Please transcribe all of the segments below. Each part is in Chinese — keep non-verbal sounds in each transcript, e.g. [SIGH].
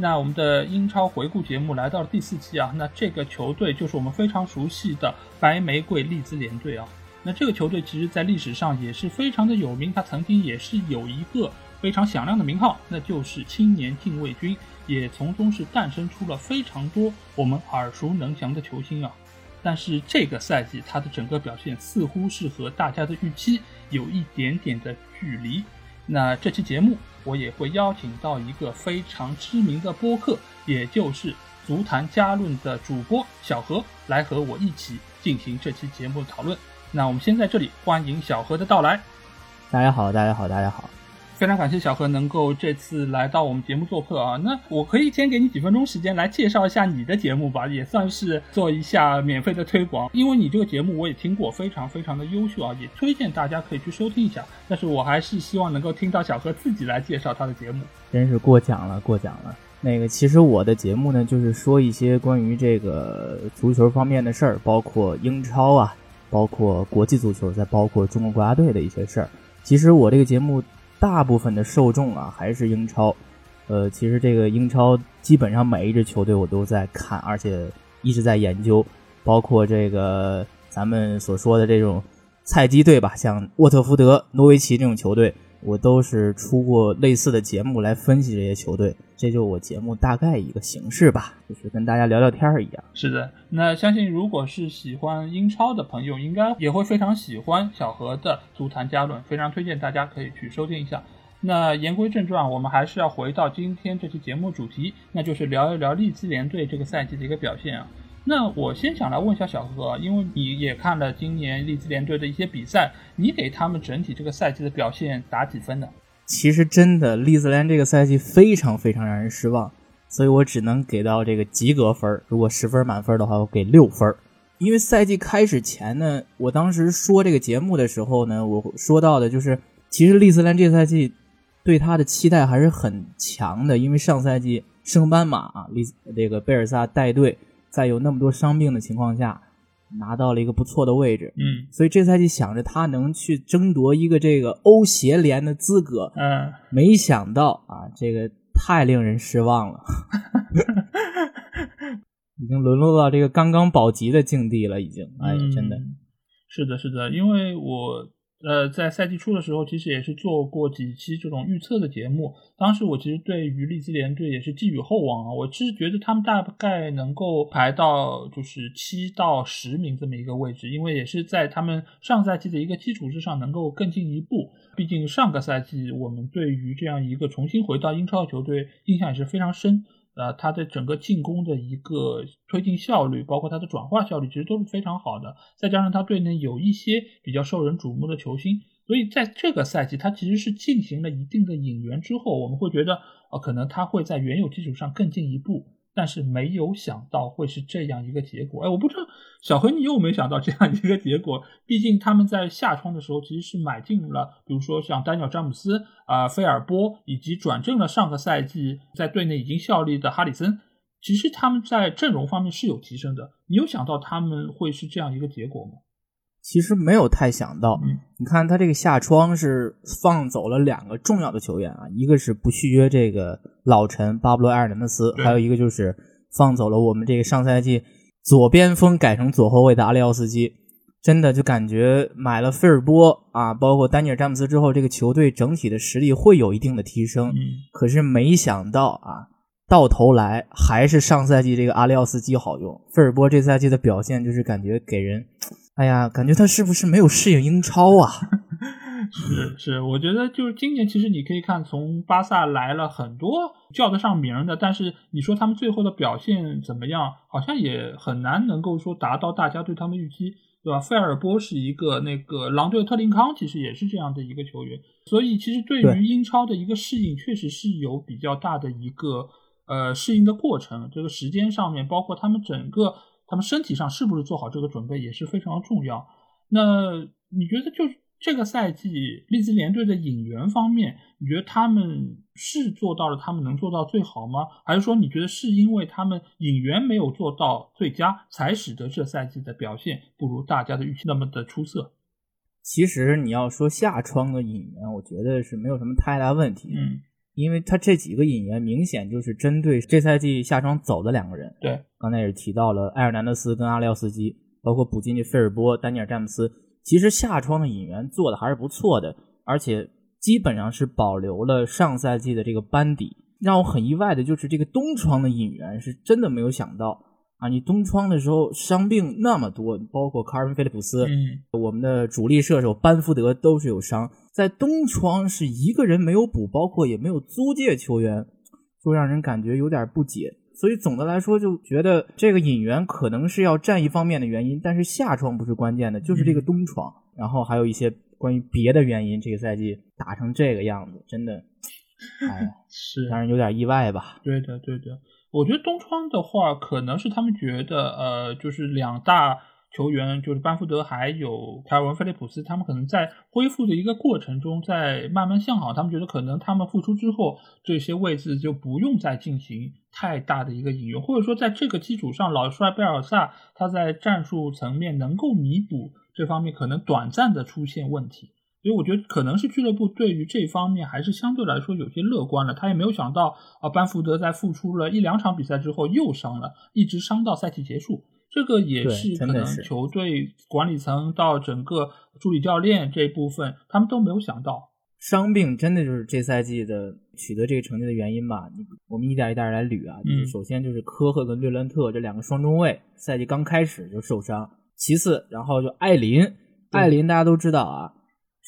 那我们的英超回顾节目来到了第四期啊，那这个球队就是我们非常熟悉的白玫瑰利兹联队啊。那这个球队其实在历史上也是非常的有名，它曾经也是有一个非常响亮的名号，那就是青年禁卫军，也从中是诞生出了非常多我们耳熟能详的球星啊。但是这个赛季他的整个表现似乎是和大家的预期有一点点的距离。那这期节目我也会邀请到一个非常知名的播客，也就是足坛加论的主播小何，来和我一起进行这期节目的讨论。那我们先在这里欢迎小何的到来。大家好，大家好，大家好。非常感谢小何能够这次来到我们节目做客啊！那我可以先给你几分钟时间来介绍一下你的节目吧，也算是做一下免费的推广。因为你这个节目我也听过，非常非常的优秀啊，也推荐大家可以去收听一下。但是我还是希望能够听到小何自己来介绍他的节目。真是过奖了，过奖了。那个，其实我的节目呢，就是说一些关于这个足球方面的事儿，包括英超啊，包括国际足球，再包括中国国家队的一些事儿。其实我这个节目。大部分的受众啊还是英超，呃，其实这个英超基本上每一支球队我都在看，而且一直在研究，包括这个咱们所说的这种菜鸡队吧，像沃特福德、诺维奇这种球队。我都是出过类似的节目来分析这些球队，这就我节目大概一个形式吧，就是跟大家聊聊天儿一样。是的，那相信如果是喜欢英超的朋友，应该也会非常喜欢小何的足坛加论，非常推荐大家可以去收听一下。那言归正传，我们还是要回到今天这期节目主题，那就是聊一聊利兹联队这个赛季的一个表现啊。那我先想来问一下小何，因为你也看了今年利兹联队的一些比赛，你给他们整体这个赛季的表现打几分呢？其实真的，利兹联这个赛季非常非常让人失望，所以我只能给到这个及格分。如果十分满分的话，我给六分。因为赛季开始前呢，我当时说这个节目的时候呢，我说到的就是，其实利兹联这赛季对他的期待还是很强的，因为上赛季升班马啊，利这个贝尔萨带队。在有那么多伤病的情况下，拿到了一个不错的位置，嗯，所以这赛季想着他能去争夺一个这个欧协联的资格，嗯，没想到啊，这个太令人失望了，[LAUGHS] 已经沦落到这个刚刚保级的境地了，已经，哎，真的。是的，是的，因为我。呃，在赛季初的时候，其实也是做过几期这种预测的节目。当时我其实对于利兹联队也是寄予厚望啊，我其实觉得他们大概能够排到就是七到十名这么一个位置，因为也是在他们上赛季的一个基础之上能够更进一步。毕竟上个赛季我们对于这样一个重新回到英超的球队印象也是非常深。呃，他的整个进攻的一个推进效率，包括他的转化效率，其实都是非常好的。再加上他队内有一些比较受人瞩目的球星，所以在这个赛季，他其实是进行了一定的引援之后，我们会觉得，呃，可能他会在原有基础上更进一步。但是没有想到会是这样一个结果，哎，我不知道小黑你有没有想到这样一个结果？毕竟他们在夏窗的时候其实是买进了，比如说像丹尼尔詹姆斯啊、菲尔波，以及转正了上个赛季在队内已经效力的哈里森，其实他们在阵容方面是有提升的。你有想到他们会是这样一个结果吗？其实没有太想到，你看他这个下窗是放走了两个重要的球员啊，一个是不续约这个老臣巴布罗埃尔南德斯，还有一个就是放走了我们这个上赛季左边锋改成左后卫的阿里奥斯基。真的就感觉买了菲尔波啊，包括丹尼尔詹姆斯之后，这个球队整体的实力会有一定的提升。可是没想到啊，到头来还是上赛季这个阿里奥斯基好用，菲尔波这赛季的表现就是感觉给人。哎呀，感觉他是不是没有适应英超啊？[LAUGHS] 是是，我觉得就是今年，其实你可以看，从巴萨来了很多叫得上名的，但是你说他们最后的表现怎么样，好像也很难能够说达到大家对他们预期，对吧？费尔波是一个那个狼队特林康，其实也是这样的一个球员，所以其实对于英超的一个适应，确实是有比较大的一个呃适应的过程。这个时间上面，包括他们整个。他们身体上是不是做好这个准备也是非常重要。那你觉得就是这个赛季利兹联队的引援方面，你觉得他们是做到了他们能做到最好吗？还是说你觉得是因为他们引援没有做到最佳，才使得这赛季的表现不如大家的预期那么的出色？其实你要说下窗的引援，我觉得是没有什么太大问题。嗯，因为他这几个引援明显就是针对这赛季下窗走的两个人。对，刚才也提到了埃尔南德斯跟阿廖斯基，包括补进的费尔波、丹尼尔詹姆斯。其实下窗的引援做的还是不错的，而且基本上是保留了上赛季的这个班底。让我很意外的就是这个东窗的引援是真的没有想到啊！你东窗的时候伤病那么多，包括卡尔文·菲利普斯，嗯，我们的主力射手班福德都是有伤，在东窗是一个人没有补，包括也没有租借球员，就让人感觉有点不解。所以总的来说，就觉得这个引援可能是要占一方面的原因，但是下窗不是关键的，就是这个东窗，然后还有一些关于别的原因，这个赛季打成这个样子，真的，哎，[LAUGHS] 是让人有点意外吧？对的，对的。我觉得东窗的话，可能是他们觉得，呃，就是两大。球员就是班福德还有凯尔文·菲利普斯，他们可能在恢复的一个过程中，在慢慢向好。他们觉得可能他们复出之后，这些位置就不用再进行太大的一个引用，或者说在这个基础上，老帅贝尔萨他在战术层面能够弥补这方面可能短暂的出现问题。所以我觉得可能是俱乐部对于这方面还是相对来说有些乐观了。他也没有想到啊，班福德在复出了一两场比赛之后又伤了，一直伤到赛季结束。这个也是可能球队管理层到整个助理教练这一部分，他们都没有想到，伤病真的就是这赛季的取得这个成绩的原因吧？你我们一点一点来捋啊。嗯。首先就是科赫跟略伦特这两个双中卫，赛季刚开始就受伤。其次，然后就艾林，艾林大家都知道啊，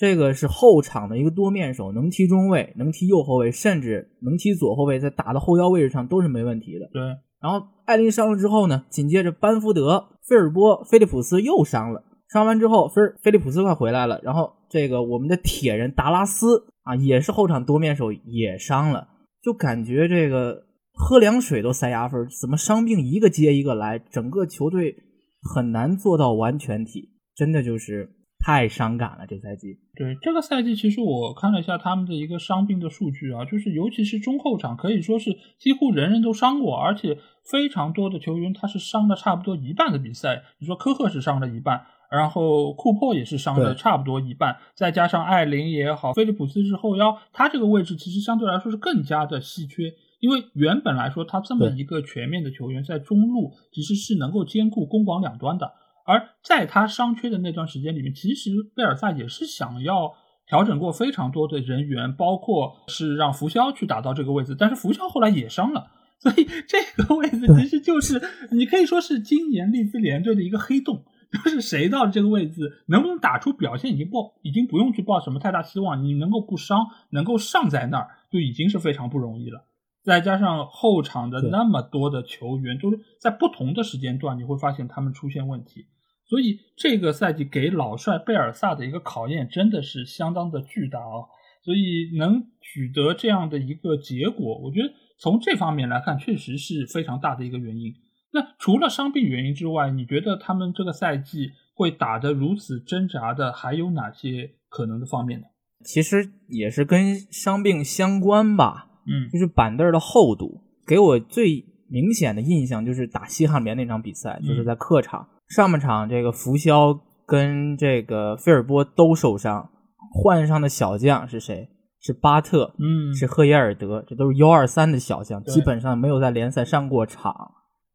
这个是后场的一个多面手，能踢中卫，能踢右后卫，甚至能踢左后卫，在打到后腰位置上都是没问题的。对。然后艾琳伤了之后呢，紧接着班福德、菲尔波、菲利普斯又伤了。伤完之后，菲菲利普斯快回来了。然后这个我们的铁人达拉斯啊，也是后场多面手，也伤了。就感觉这个喝凉水都塞牙缝，怎么伤病一个接一个来，整个球队很难做到完全体，真的就是。太伤感了，这赛季。对这个赛季，其实我看了一下他们的一个伤病的数据啊，就是尤其是中后场，可以说是几乎人人都伤过，而且非常多的球员他是伤了差不多一半的比赛。你说科赫是伤了一半，然后库珀也是伤了差不多一半，再加上艾琳也好，菲利普斯是后腰，他这个位置其实相对来说是更加的稀缺，因为原本来说他这么一个全面的球员，在中路其实是能够兼顾攻防两端的。而在他伤缺的那段时间里面，其实贝尔萨也是想要调整过非常多的人员，包括是让福肖去打到这个位置，但是福肖后来也伤了，所以这个位置其实就是你可以说是今年利兹联队的一个黑洞，[LAUGHS] 就是谁到这个位置能不能打出表现，已经不已经不用去抱什么太大希望，你能够不伤，能够上在那儿，就已经是非常不容易了。再加上后场的那么多的球员，都是在不同的时间段，你会发现他们出现问题。所以这个赛季给老帅贝尔萨的一个考验真的是相当的巨大啊！所以能取得这样的一个结果，我觉得从这方面来看，确实是非常大的一个原因。那除了伤病原因之外，你觉得他们这个赛季会打得如此挣扎的，还有哪些可能的方面呢？其实也是跟伤病相关吧。嗯，就是板凳的厚度，给我最明显的印象就是打西汉联那场比赛，就是在客场。上半场，这个福肖跟这个菲尔波都受伤，换上的小将是谁？是巴特，嗯，是赫耶尔德，这都是幺二三的小将，基本上没有在联赛上过场。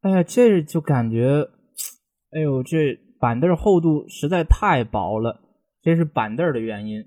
哎呀，这就感觉，哎呦，这板凳厚度实在太薄了，这是板凳的原因。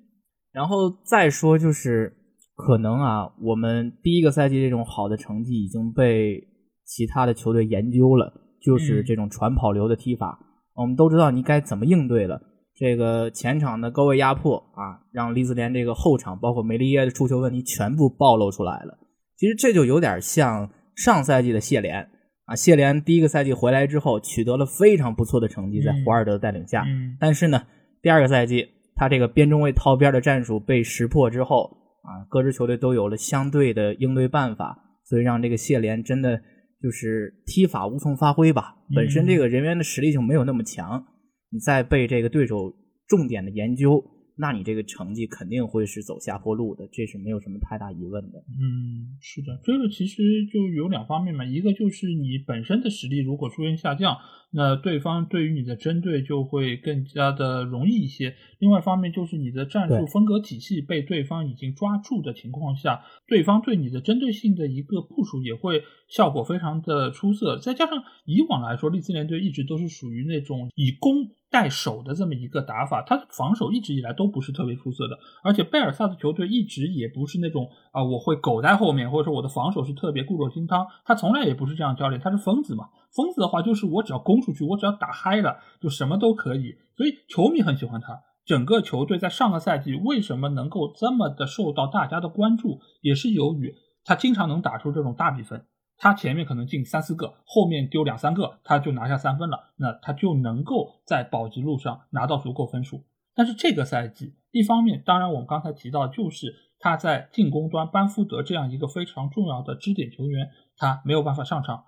然后再说就是，可能啊，我们第一个赛季这种好的成绩已经被其他的球队研究了。就是这种传跑流的踢法，我们都知道你该怎么应对了。这个前场的高位压迫啊，让利兹联这个后场包括梅利耶的出球问题全部暴露出来了。其实这就有点像上赛季的谢联啊，谢联第一个赛季回来之后取得了非常不错的成绩，在胡尔德的带领下。但是呢，第二个赛季他这个边中卫套边的战术被识破之后啊，各支球队都有了相对的应对办法，所以让这个谢联真的。就是踢法无从发挥吧。本身这个人员的实力就没有那么强，你再被这个对手重点的研究。那你这个成绩肯定会是走下坡路的，这是没有什么太大疑问的。嗯，是的，这个其实就有两方面嘛，一个就是你本身的实力如果出现下降，那对方对于你的针对就会更加的容易一些；另外一方面就是你的战术风格体系被对方已经抓住的情况下，对方对你的针对性的一个部署也会效果非常的出色。再加上以往来说，利兹联队一直都是属于那种以攻。带手的这么一个打法，他防守一直以来都不是特别出色的，而且贝尔萨的球队一直也不是那种啊，我会苟在后面，或者说我的防守是特别固若金汤，他从来也不是这样教练，他是疯子嘛，疯子的话就是我只要攻出去，我只要打嗨了，就什么都可以，所以球迷很喜欢他。整个球队在上个赛季为什么能够这么的受到大家的关注，也是由于他经常能打出这种大比分。他前面可能进三四个，后面丢两三个，他就拿下三分了，那他就能够在保级路上拿到足够分数。但是这个赛季，一方面，当然我们刚才提到，就是他在进攻端，班福德这样一个非常重要的支点球员，他没有办法上场，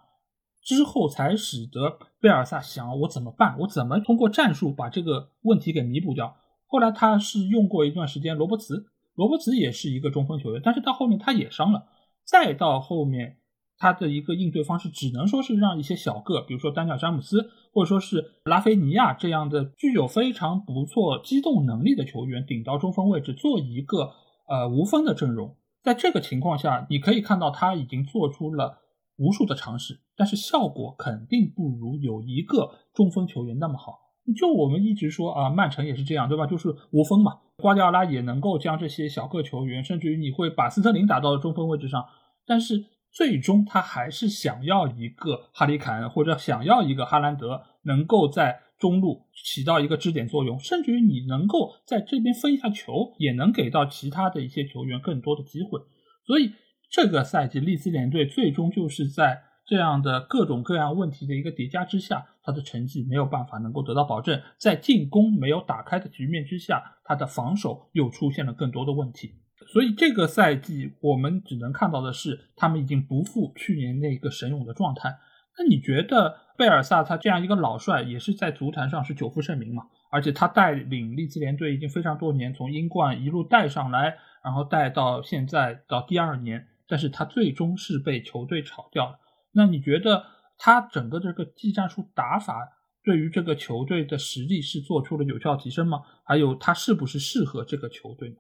之后才使得贝尔萨想我怎么办？我怎么通过战术把这个问题给弥补掉？后来他是用过一段时间罗伯茨，罗伯茨也是一个中锋球员，但是到后面他也伤了，再到后面。他的一个应对方式只能说是让一些小个，比如说丹尼尔詹姆斯，或者说是拉菲尼亚这样的具有非常不错机动能力的球员顶到中锋位置做一个呃无锋的阵容。在这个情况下，你可以看到他已经做出了无数的尝试，但是效果肯定不如有一个中锋球员那么好。就我们一直说啊，曼城也是这样，对吧？就是无锋嘛。瓜迪奥拉也能够将这些小个球员，甚至于你会把斯特林打到中锋位置上，但是。最终，他还是想要一个哈里凯恩，或者想要一个哈兰德，能够在中路起到一个支点作用，甚至于你能够在这边分一下球，也能给到其他的一些球员更多的机会。所以，这个赛季利兹联队最终就是在这样的各种各样问题的一个叠加之下，他的成绩没有办法能够得到保证，在进攻没有打开的局面之下，他的防守又出现了更多的问题。所以这个赛季我们只能看到的是，他们已经不复去年那个神勇的状态。那你觉得贝尔萨他这样一个老帅，也是在足坛上是久负盛名嘛？而且他带领利兹联队已经非常多年，从英冠一路带上来，然后带到现在到第二年，但是他最终是被球队炒掉了。那你觉得他整个这个技战术打法对于这个球队的实力是做出了有效提升吗？还有他是不是适合这个球队呢？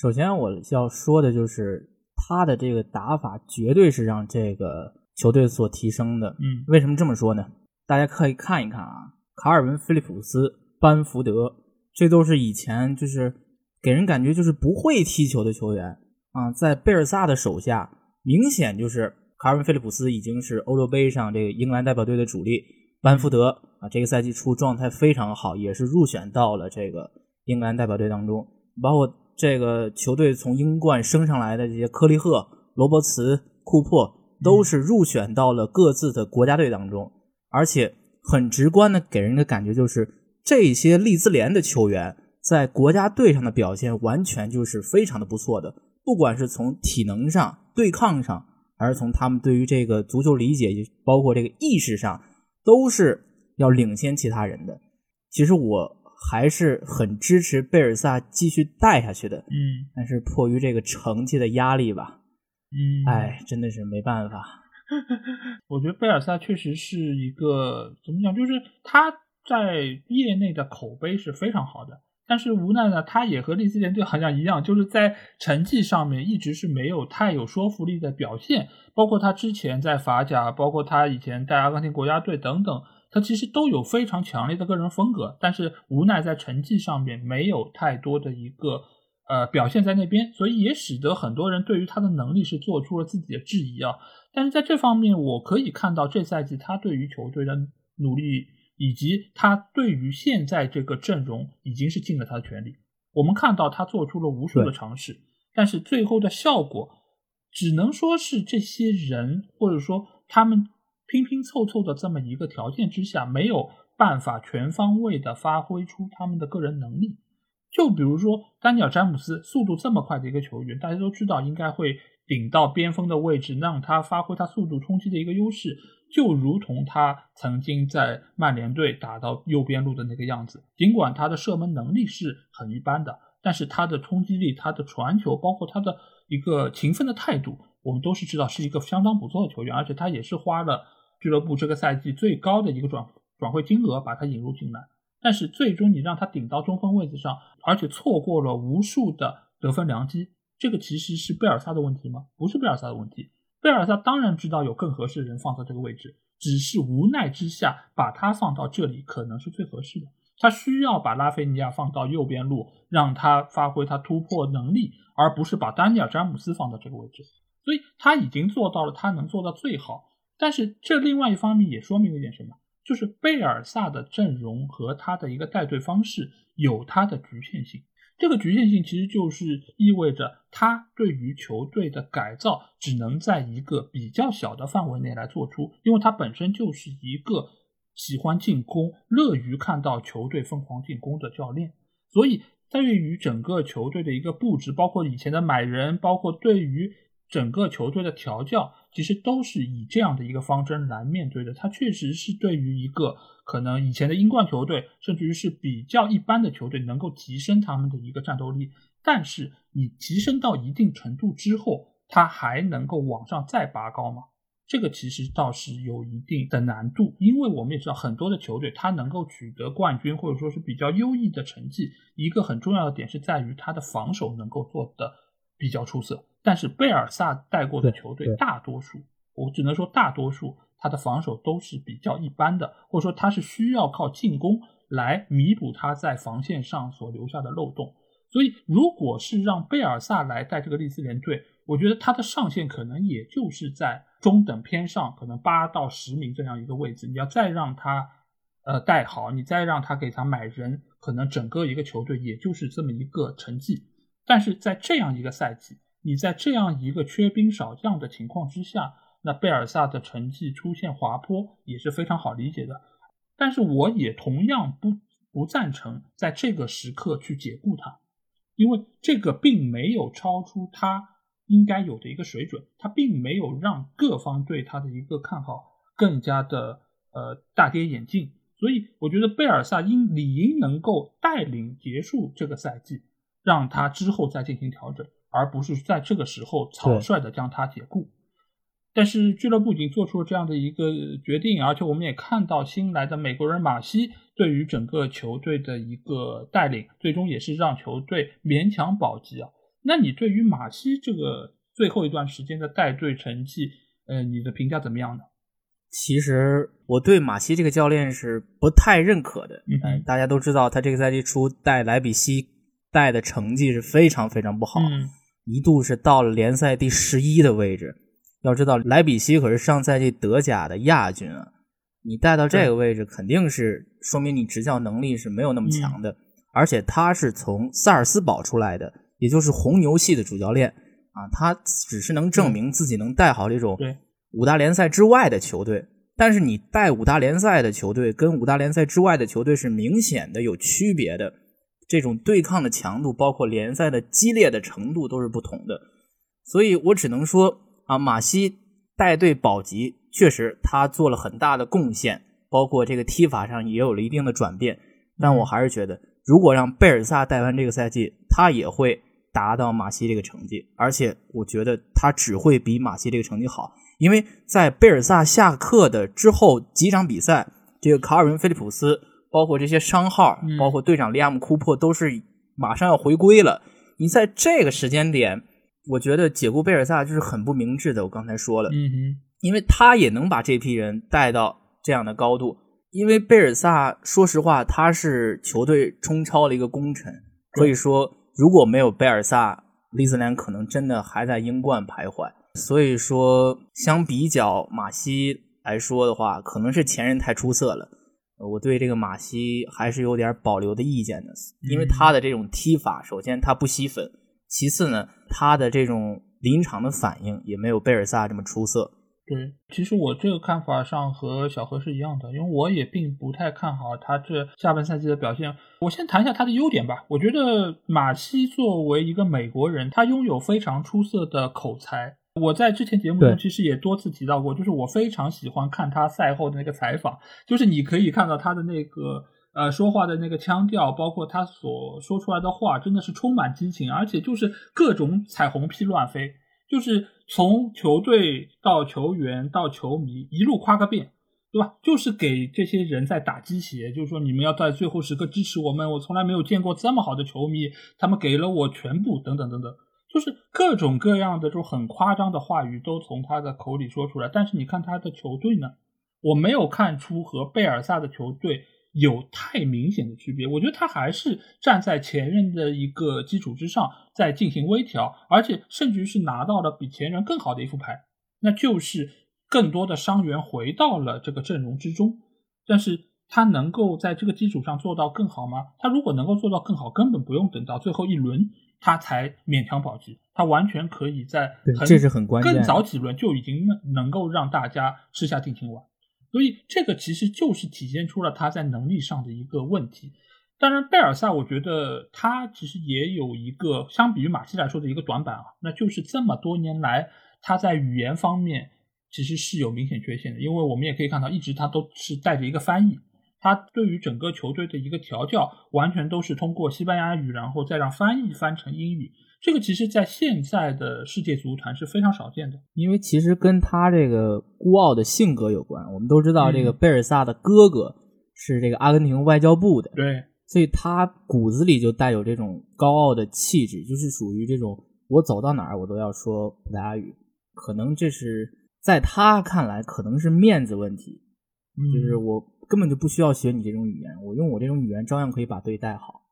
首先我要说的就是他的这个打法绝对是让这个球队所提升的。嗯，为什么这么说呢？大家可以看一看啊，卡尔文·菲利普斯、班福德，这都是以前就是给人感觉就是不会踢球的球员啊，在贝尔萨的手下，明显就是卡尔文·菲利普斯已经是欧洲杯上这个英格兰代表队的主力，班福德啊，这个赛季初状态非常好，也是入选到了这个英格兰代表队当中，包括。这个球队从英冠升上来的这些科利赫、罗伯茨、库珀，都是入选到了各自的国家队当中，而且很直观的给人的感觉就是，这些利兹联的球员在国家队上的表现完全就是非常的不错的，不管是从体能上、对抗上，还是从他们对于这个足球理解，包括这个意识上，都是要领先其他人的。其实我。还是很支持贝尔萨继续带下去的，嗯，但是迫于这个成绩的压力吧，嗯，哎，真的是没办法。[LAUGHS] 我觉得贝尔萨确实是一个怎么讲，就是他在业内的口碑是非常好的，但是无奈呢，他也和利兹联队好像一样，就是在成绩上面一直是没有太有说服力的表现，包括他之前在法甲，包括他以前在阿根廷国家队等等。他其实都有非常强烈的个人风格，但是无奈在成绩上面没有太多的一个呃表现在那边，所以也使得很多人对于他的能力是做出了自己的质疑啊。但是在这方面，我可以看到这赛季他对于球队的努力，以及他对于现在这个阵容已经是尽了他的全力。我们看到他做出了无数的尝试，但是最后的效果只能说是这些人或者说他们。拼拼凑凑的这么一个条件之下，没有办法全方位的发挥出他们的个人能力。就比如说丹尼尔詹姆斯，速度这么快的一个球员，大家都知道应该会顶到边锋的位置，让他发挥他速度冲击的一个优势，就如同他曾经在曼联队打到右边路的那个样子。尽管他的射门能力是很一般的，但是他的冲击力、他的传球，包括他的一个勤奋的态度，我们都是知道是一个相当不错的球员，而且他也是花了俱乐部这个赛季最高的一个转转会金额把他引入进来。但是最终你让他顶到中锋位置上，而且错过了无数的得分良机，这个其实是贝尔萨的问题吗？不是贝尔萨的问题。贝尔萨当然知道有更合适的人放在这个位置，只是无奈之下把他放到这里可能是最合适的。他需要把拉菲尼亚放到右边路，让他发挥他突破能力，而不是把丹尼尔詹姆斯放到这个位置。所以他已经做到了他能做到最好。但是这另外一方面也说明了一点什么？就是贝尔萨的阵容和他的一个带队方式有他的局限性，这个局限性其实就是意味着他对于球队的改造只能在一个比较小的范围内来做出，因为他本身就是一个喜欢进攻、乐于看到球队疯狂进攻的教练，所以对于整个球队的一个布置，包括以前的买人，包括对于整个球队的调教。其实都是以这样的一个方针来面对的。他确实是对于一个可能以前的英冠球队，甚至于是比较一般的球队，能够提升他们的一个战斗力。但是你提升到一定程度之后，他还能够往上再拔高吗？这个其实倒是有一定的难度，因为我们也知道很多的球队，他能够取得冠军或者说是比较优异的成绩，一个很重要的点是在于他的防守能够做的比较出色。但是贝尔萨带过的球队，大多数我只能说大多数，他的防守都是比较一般的，或者说他是需要靠进攻来弥补他在防线上所留下的漏洞。所以，如果是让贝尔萨来带这个利兹联队，我觉得他的上限可能也就是在中等偏上，可能八到十名这样一个位置。你要再让他呃带好，你再让他给他买人，可能整个一个球队也就是这么一个成绩。但是在这样一个赛季。你在这样一个缺兵少将的情况之下，那贝尔萨的成绩出现滑坡也是非常好理解的。但是我也同样不不赞成在这个时刻去解雇他，因为这个并没有超出他应该有的一个水准，他并没有让各方对他的一个看好更加的呃大跌眼镜。所以我觉得贝尔萨应理应能够带领结束这个赛季，让他之后再进行调整。而不是在这个时候草率的将他解雇，但是俱乐部已经做出了这样的一个决定，而且我们也看到新来的美国人马西对于整个球队的一个带领，最终也是让球队勉强保级啊。那你对于马西这个最后一段时间的带队成绩，呃，你的评价怎么样呢？其实我对马西这个教练是不太认可的，嗯，大家都知道他这个赛季初带莱比锡带的成绩是非常非常不好。一度是到了联赛第十一的位置，要知道莱比锡可是上赛季德甲的亚军啊！你带到这个位置，肯定是说明你执教能力是没有那么强的。而且他是从萨尔斯堡出来的，也就是红牛系的主教练啊，他只是能证明自己能带好这种五大联赛之外的球队。但是你带五大联赛的球队，跟五大联赛之外的球队是明显的有区别的。这种对抗的强度，包括联赛的激烈的程度都是不同的，所以我只能说啊，马西带队保级，确实他做了很大的贡献，包括这个踢法上也有了一定的转变。但我还是觉得，如果让贝尔萨带完这个赛季，他也会达到马西这个成绩，而且我觉得他只会比马西这个成绩好，因为在贝尔萨下课的之后几场比赛，这个卡尔文·菲利普斯。包括这些商号，包括队长利亚姆·库珀都是马上要回归了。你在这个时间点，我觉得解雇贝尔萨就是很不明智的。我刚才说了，嗯哼，因为他也能把这批人带到这样的高度。因为贝尔萨，说实话，他是球队冲超的一个功臣。可以说，如果没有贝尔萨，利兹联可能真的还在英冠徘徊。所以说，相比较马西来说的话，可能是前任太出色了。我对这个马西还是有点保留的意见的，因为他的这种踢法，首先他不吸粉，其次呢，他的这种临场的反应也没有贝尔萨这么出色。对，其实我这个看法上和小何是一样的，因为我也并不太看好他这下半赛季的表现。我先谈一下他的优点吧。我觉得马西作为一个美国人，他拥有非常出色的口才。我在之前节目中其实也多次提到过，就是我非常喜欢看他赛后的那个采访，就是你可以看到他的那个呃说话的那个腔调，包括他所说出来的话，真的是充满激情，而且就是各种彩虹屁乱飞。就是从球队到球员到球迷一路夸个遍，对吧？就是给这些人在打鸡血，就是说你们要在最后时刻支持我们。我从来没有见过这么好的球迷，他们给了我全部，等等等等，就是各种各样的这种很夸张的话语都从他的口里说出来。但是你看他的球队呢，我没有看出和贝尔萨的球队。有太明显的区别，我觉得他还是站在前任的一个基础之上在进行微调，而且甚至于是拿到了比前任更好的一副牌，那就是更多的伤员回到了这个阵容之中。但是他能够在这个基础上做到更好吗？他如果能够做到更好，根本不用等到最后一轮他才勉强保级，他完全可以在这是很关键，更早几轮就已经能能够让大家吃下定心丸。所以这个其实就是体现出了他在能力上的一个问题。当然，贝尔萨我觉得他其实也有一个相比于马西来说的一个短板啊，那就是这么多年来他在语言方面其实是有明显缺陷的。因为我们也可以看到，一直他都是带着一个翻译，他对于整个球队的一个调教完全都是通过西班牙语，然后再让翻译翻成英语。这个其实，在现在的世界足坛是非常少见的，因为其实跟他这个孤傲的性格有关。我们都知道，这个贝尔萨的哥哥是这个阿根廷外交部的，对，所以他骨子里就带有这种高傲的气质，就是属于这种我走到哪儿我都要说葡萄牙语。可能这是在他看来，可能是面子问题，就是我根本就不需要学你这种语言，我用我这种语言照样可以把队带好。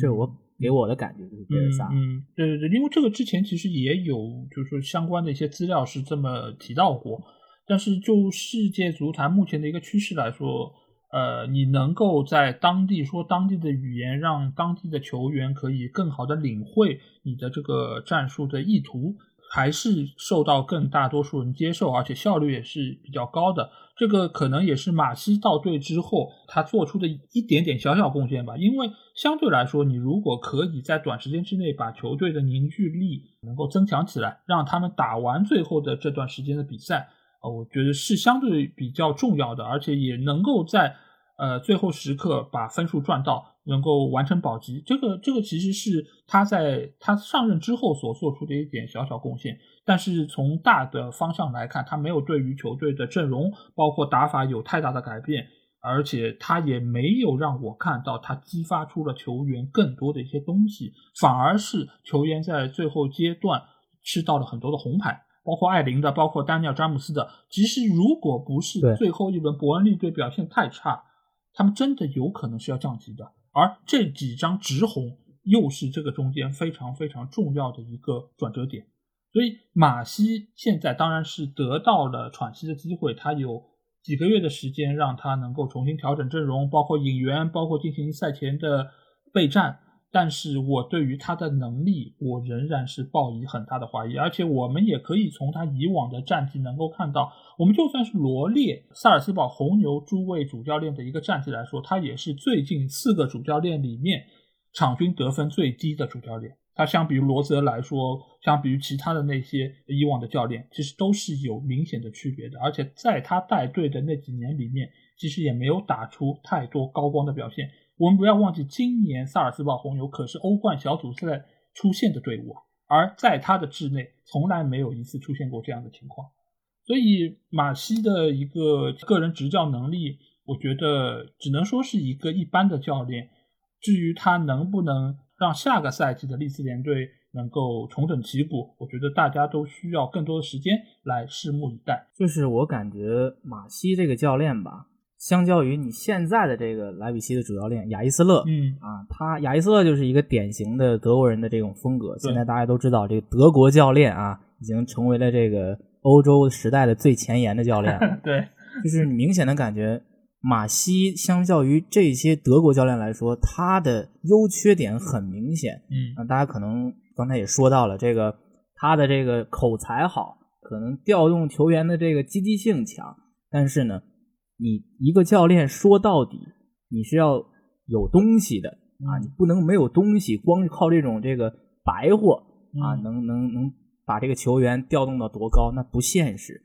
这我。给我的感觉就是贝尔萨，嗯，对对对，因为这个之前其实也有，就是说相关的一些资料是这么提到过。但是就世界足坛目前的一个趋势来说，呃，你能够在当地说当地的语言，让当地的球员可以更好的领会你的这个战术的意图。还是受到更大多数人接受，而且效率也是比较高的。这个可能也是马西到队之后他做出的一点点小小贡献吧。因为相对来说，你如果可以在短时间之内把球队的凝聚力能够增强起来，让他们打完最后的这段时间的比赛，呃，我觉得是相对比较重要的，而且也能够在呃最后时刻把分数赚到。能够完成保级，这个这个其实是他在他上任之后所做出的一点小小贡献。但是从大的方向来看，他没有对于球队的阵容包括打法有太大的改变，而且他也没有让我看到他激发出了球员更多的一些东西，反而是球员在最后阶段吃到了很多的红牌，包括艾琳的，包括丹尼尔詹姆斯的。其实如果不是最后一轮伯恩利队表现太差，他们真的有可能是要降级的。而这几张直红又是这个中间非常非常重要的一个转折点，所以马西现在当然是得到了喘息的机会，他有几个月的时间让他能够重新调整阵容，包括引援，包括进行赛前的备战。但是我对于他的能力，我仍然是抱以很大的怀疑。而且我们也可以从他以往的战绩能够看到，我们就算是罗列萨尔斯堡红牛诸位主教练的一个战绩来说，他也是最近四个主教练里面场均得分最低的主教练。他相比于罗泽来说，相比于其他的那些以往的教练，其实都是有明显的区别的。而且在他带队的那几年里面，其实也没有打出太多高光的表现。我们不要忘记，今年萨尔斯堡红牛可是欧冠小组赛出现的队伍，而在他的治内从来没有一次出现过这样的情况。所以马西的一个个人执教能力，我觉得只能说是一个一般的教练。至于他能不能让下个赛季的利兹联队能够重整旗鼓，我觉得大家都需要更多的时间来拭目以待。就是我感觉马西这个教练吧。相较于你现在的这个莱比锡的主教练亚伊斯勒，嗯啊，他亚伊斯勒就是一个典型的德国人的这种风格。现在大家都知道，这个德国教练啊，已经成为了这个欧洲时代的最前沿的教练。[LAUGHS] 对，就是你明显的感觉，马西相较于这些德国教练来说，他的优缺点很明显。嗯，啊，大家可能刚才也说到了，这个他的这个口才好。可能调动球员的这个积极性强，但是呢，你一个教练说到底，你是要有东西的啊，你不能没有东西，光靠这种这个白货啊，能能能把这个球员调动到多高，那不现实。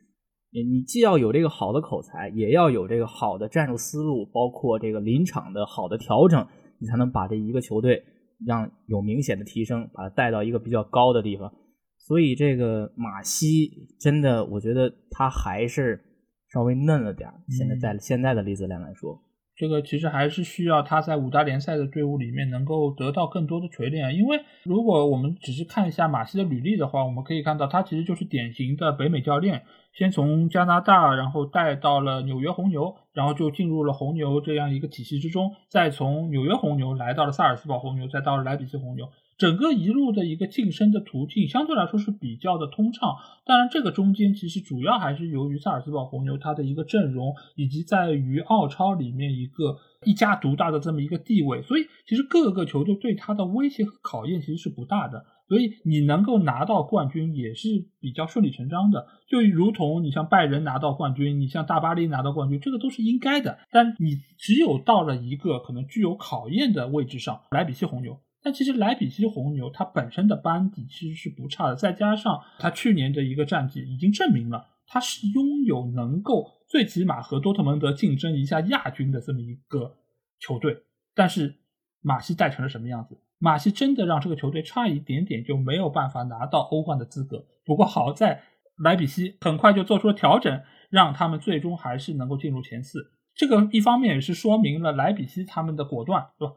你你既要有这个好的口才，也要有这个好的战术思路，包括这个临场的好的调整，你才能把这一个球队让有明显的提升，把它带到一个比较高的地方。所以这个马西真的，我觉得他还是稍微嫩了点现在在现在的利兹联来说。这个其实还是需要他在五大联赛的队伍里面能够得到更多的锤炼，因为如果我们只是看一下马西的履历的话，我们可以看到他其实就是典型的北美教练，先从加拿大，然后带到了纽约红牛，然后就进入了红牛这样一个体系之中，再从纽约红牛来到了萨尔斯堡红牛，再到了莱比锡红牛。整个一路的一个晋升的途径相对来说是比较的通畅，当然这个中间其实主要还是由于萨尔斯堡红牛它的一个阵容，以及在于澳超里面一个一家独大的这么一个地位，所以其实各个球队对他的威胁和考验其实是不大的，所以你能够拿到冠军也是比较顺理成章的，就如同你像拜仁拿到冠军，你像大巴黎拿到冠军，这个都是应该的，但你只有到了一个可能具有考验的位置上，莱比锡红牛。但其实莱比锡红牛它本身的班底其实是不差的，再加上它去年的一个战绩已经证明了它是拥有能够最起码和多特蒙德竞争一下亚军的这么一个球队。但是马西带成了什么样子？马西真的让这个球队差一点点就没有办法拿到欧冠的资格。不过好在莱比锡很快就做出了调整，让他们最终还是能够进入前四。这个一方面也是说明了莱比锡他们的果断，对吧？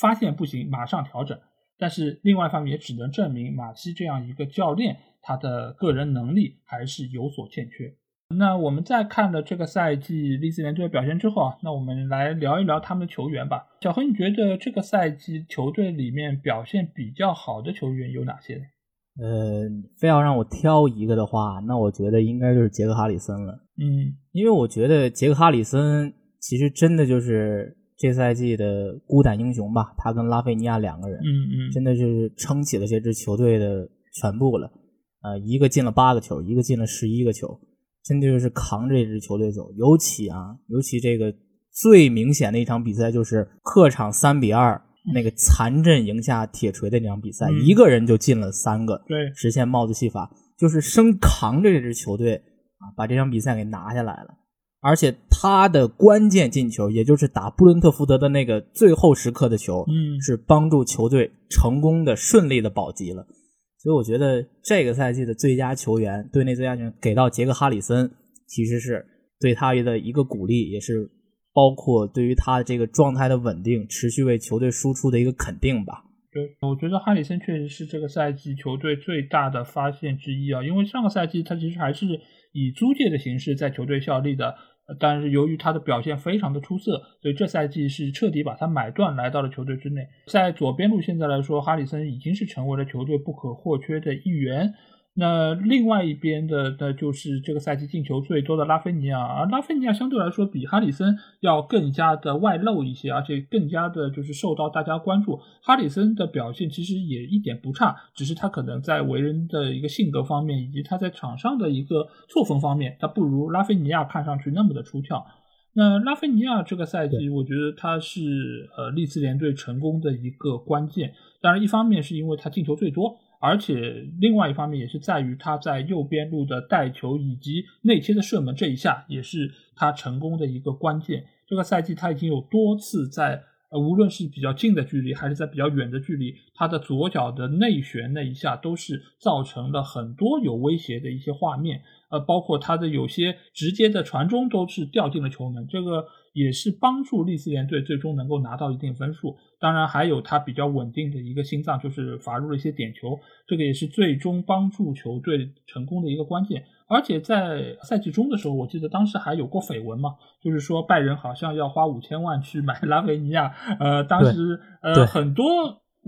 发现不行，马上调整。但是另外一方面也只能证明马西这样一个教练，他的个人能力还是有所欠缺。那我们在看了这个赛季利兹联队的表现之后啊，那我们来聊一聊他们的球员吧。小何，你觉得这个赛季球队里面表现比较好的球员有哪些呢？呃，非要让我挑一个的话，那我觉得应该就是杰克哈里森了。嗯，因为我觉得杰克哈里森其实真的就是。这赛季的孤胆英雄吧，他跟拉菲尼亚两个人，嗯嗯，真的就是撑起了这支球队的全部了。呃，一个进了八个球，一个进了十一个球，真的就是扛着这支球队走。尤其啊，尤其这个最明显的一场比赛就是客场三比二那个残阵赢下铁锤的那场比赛，一个人就进了三个，对，实现帽子戏法，就是生扛着这支球队啊，把这场比赛给拿下来了。而且他的关键进球，也就是打布伦特福德的那个最后时刻的球，嗯，是帮助球队成功的、顺利的保级了。所以我觉得这个赛季的最佳球员，队内最佳球员给到杰克哈里森，其实是对他的一个鼓励，也是包括对于他这个状态的稳定、持续为球队输出的一个肯定吧。对，我觉得哈里森确实是这个赛季球队最大的发现之一啊，因为上个赛季他其实还是以租借的形式在球队效力的。但是由于他的表现非常的出色，所以这赛季是彻底把他买断来到了球队之内。在左边路现在来说，哈里森已经是成为了球队不可或缺的一员。那另外一边的，那就是这个赛季进球最多的拉菲尼亚，而拉菲尼亚相对来说比哈里森要更加的外露一些，而且更加的就是受到大家关注。哈里森的表现其实也一点不差，只是他可能在为人的一个性格方面，以及他在场上的一个作风方面，他不如拉菲尼亚看上去那么的出挑。那拉菲尼亚这个赛季，我觉得他是呃利兹联队成功的一个关键。当然，一方面是因为他进球最多。而且另外一方面也是在于他在右边路的带球以及内切的射门这一下，也是他成功的一个关键。这个赛季他已经有多次在呃无论是比较近的距离还是在比较远的距离，他的左脚的内旋那一下都是造成了很多有威胁的一些画面。呃，包括他的有些直接的传中都是掉进了球门，这个也是帮助利兹联队最终能够拿到一定分数。当然，还有他比较稳定的一个心脏，就是罚入了一些点球，这个也是最终帮助球队成功的一个关键。而且在赛季中的时候，我记得当时还有过绯闻嘛，就是说拜仁好像要花五千万去买 [LAUGHS] 拉维尼亚。呃，当时呃很多。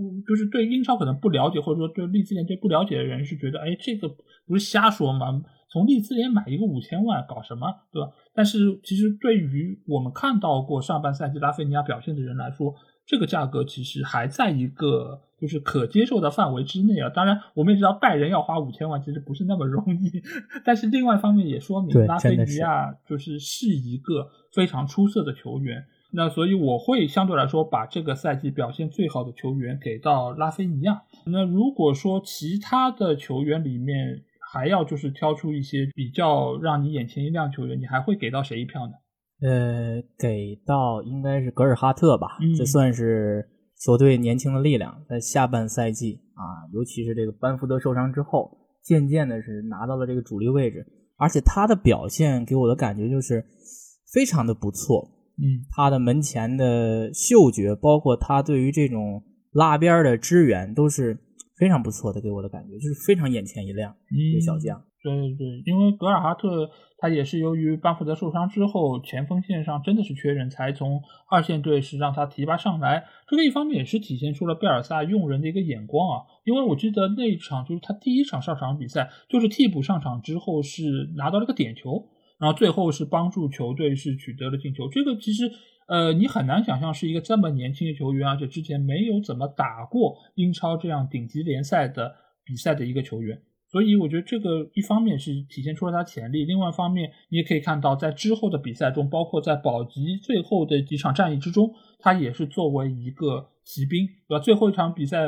嗯，就是对英超可能不了解，或者说对利兹联队不了解的人是觉得，哎，这个不是瞎说吗？从利兹联买一个五千万搞什么，对吧？但是其实对于我们看到过上半赛季拉菲尼亚表现的人来说，这个价格其实还在一个就是可接受的范围之内啊。当然，我们也知道拜仁要花五千万其实不是那么容易，[LAUGHS] 但是另外一方面也说明拉菲尼亚就是是一个非常出色的球员。那所以我会相对来说把这个赛季表现最好的球员给到拉菲尼亚。那如果说其他的球员里面还要就是挑出一些比较让你眼前一亮球员，你还会给到谁一票呢？呃，给到应该是格尔哈特吧，嗯这算是球队年轻的力量，在下半赛季啊，尤其是这个班福德受伤之后，渐渐的是拿到了这个主力位置，而且他的表现给我的感觉就是非常的不错。嗯他的门前的嗅觉，包括他对于这种拉边的支援，都是非常不错的，给我的感觉就是非常眼前一亮。一个小将，对对对，因为格尔哈特他也是由于班福德受伤之后，前锋线上真的是缺人才，从二线队是让他提拔上来。这个一方面也是体现出了贝尔萨用人的一个眼光啊。因为我记得那一场就是他第一场上场比赛，就是替补上场之后是拿到了个点球，然后最后是帮助球队是取得了进球。这个其实呃你很难想象是一个这么年轻的球员，而且之前没有怎么打过英超这样顶级联赛的比赛的一个球员。所以我觉得这个一方面是体现出了他潜力，另外一方面你也可以看到，在之后的比赛中，包括在保级最后的几场战役之中，他也是作为一个骑兵，对吧？最后一场比赛，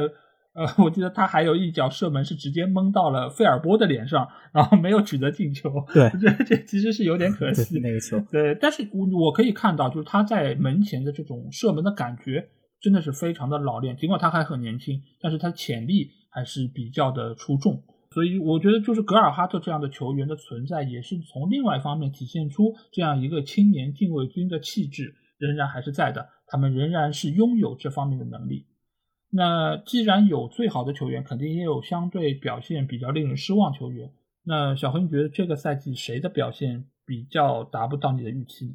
呃，我记得他还有一脚射门是直接蒙到了费尔波的脸上，然后没有取得进球。对 [LAUGHS] 这这其实是有点可惜。那个球，对，但是我我可以看到，就是他在门前的这种射门的感觉真的是非常的老练，尽管他还很年轻，但是他潜力还是比较的出众。所以我觉得，就是格尔哈特这样的球员的存在，也是从另外一方面体现出这样一个青年禁卫军的气质仍然还是在的，他们仍然是拥有这方面的能力。那既然有最好的球员，肯定也有相对表现比较令人失望球员。那小何，你觉得这个赛季谁的表现比较达不到你的预期呢？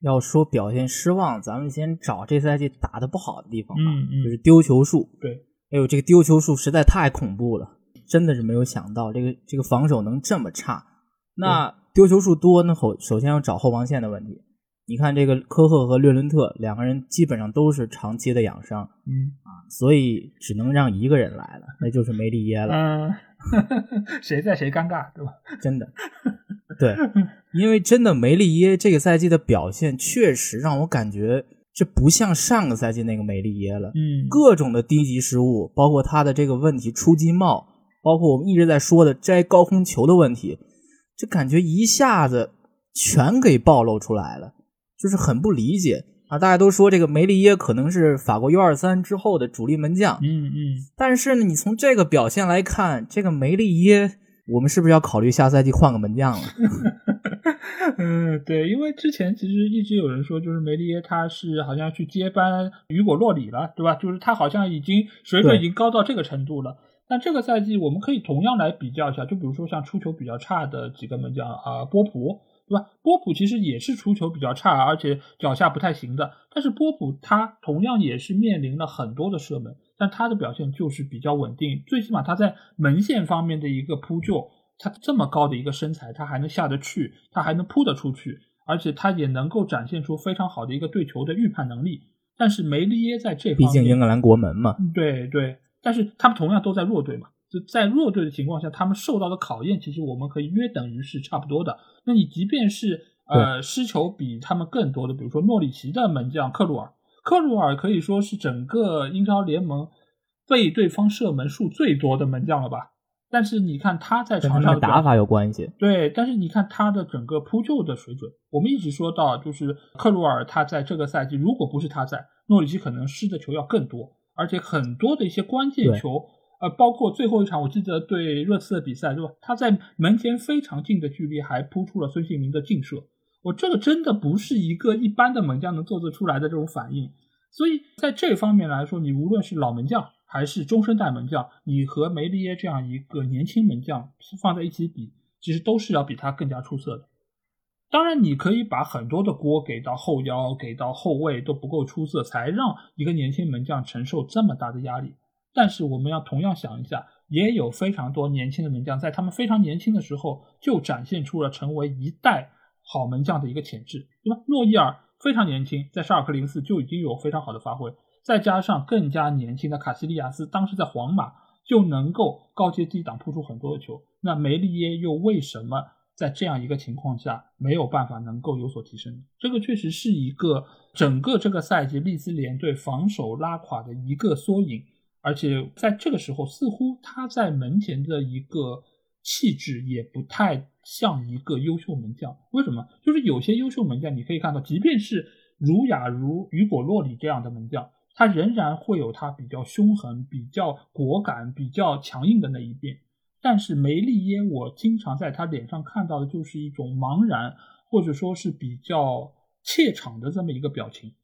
要说表现失望，咱们先找这赛季打的不好的地方吧，嗯嗯就是丢球数。对，哎呦，这个丢球数实在太恐怖了，真的是没有想到这个这个防守能这么差。那丢球数多，那后首先要找后防线的问题。你看这个科赫和略伦特两个人基本上都是长期的养伤，嗯所以只能让一个人来了，那就是梅利耶了。嗯，[LAUGHS] 谁在谁尴尬，对吧？真的，对，因为真的梅利耶这个赛季的表现确实让我感觉这不像上个赛季那个梅利耶了，嗯各种的低级失误，包括他的这个问题出金帽，包括我们一直在说的摘高空球的问题，这感觉一下子全给暴露出来了，就是很不理解啊！大家都说这个梅利耶可能是法国 U 二三之后的主力门将，嗯嗯，但是呢，你从这个表现来看，这个梅利耶，我们是不是要考虑下赛季换个门将了？[LAUGHS] 嗯，对，因为之前其实一直有人说，就是梅利耶他是好像去接班雨果洛里了，对吧？就是他好像已经水准已经高到这个程度了。但这个赛季我们可以同样来比较一下，就比如说像出球比较差的几个门将啊、波普，对吧？波普其实也是出球比较差，而且脚下不太行的。但是波普他同样也是面临了很多的射门，但他的表现就是比较稳定，最起码他在门线方面的一个扑救，他这么高的一个身材，他还能下得去，他还能扑得出去，而且他也能够展现出非常好的一个对球的预判能力。但是梅利耶在这方毕，竟英格兰国门嘛。对对，但是他们同样都在弱队嘛，就在弱队的情况下，他们受到的考验，其实我们可以约等于是差不多的。那你即便是呃失球比他们更多的，比如说诺里奇的门将克鲁尔，克鲁尔可以说是整个英超联盟被对方射门数最多的门将了吧？但是你看他在场上打法有关系。对，但是你看他的整个扑救的水准，我们一直说到，就是克鲁尔他在这个赛季，如果不是他在，诺里奇可能失的球要更多，而且很多的一些关键球，呃，包括最后一场，我记得对热刺的比赛，对吧？他在门前非常近的距离还扑出了孙兴民的劲射，我这个真的不是一个一般的门将能做得出来的这种反应。所以在这方面来说，你无论是老门将还是中生代门将，你和梅利耶这样一个年轻门将放在一起比，其实都是要比他更加出色的。当然，你可以把很多的锅给到后腰、给到后卫都不够出色，才让一个年轻门将承受这么大的压力。但是我们要同样想一下，也有非常多年轻的门将，在他们非常年轻的时候就展现出了成为一代好门将的一个潜质，对吧？诺伊尔非常年轻，在沙尔克零四就已经有非常好的发挥。再加上更加年轻的卡西利亚斯，当时在皇马就能够高接低挡扑出很多的球。那梅利耶又为什么在这样一个情况下没有办法能够有所提升？这个确实是一个整个这个赛季利兹联队防守拉垮的一个缩影。而且在这个时候，似乎他在门前的一个气质也不太像一个优秀门将。为什么？就是有些优秀门将，你可以看到，即便是儒雅如雨果·洛里这样的门将，他仍然会有他比较凶狠、比较果敢、比较强硬的那一面。但是梅利耶，我经常在他脸上看到的就是一种茫然，或者说是比较怯场的这么一个表情。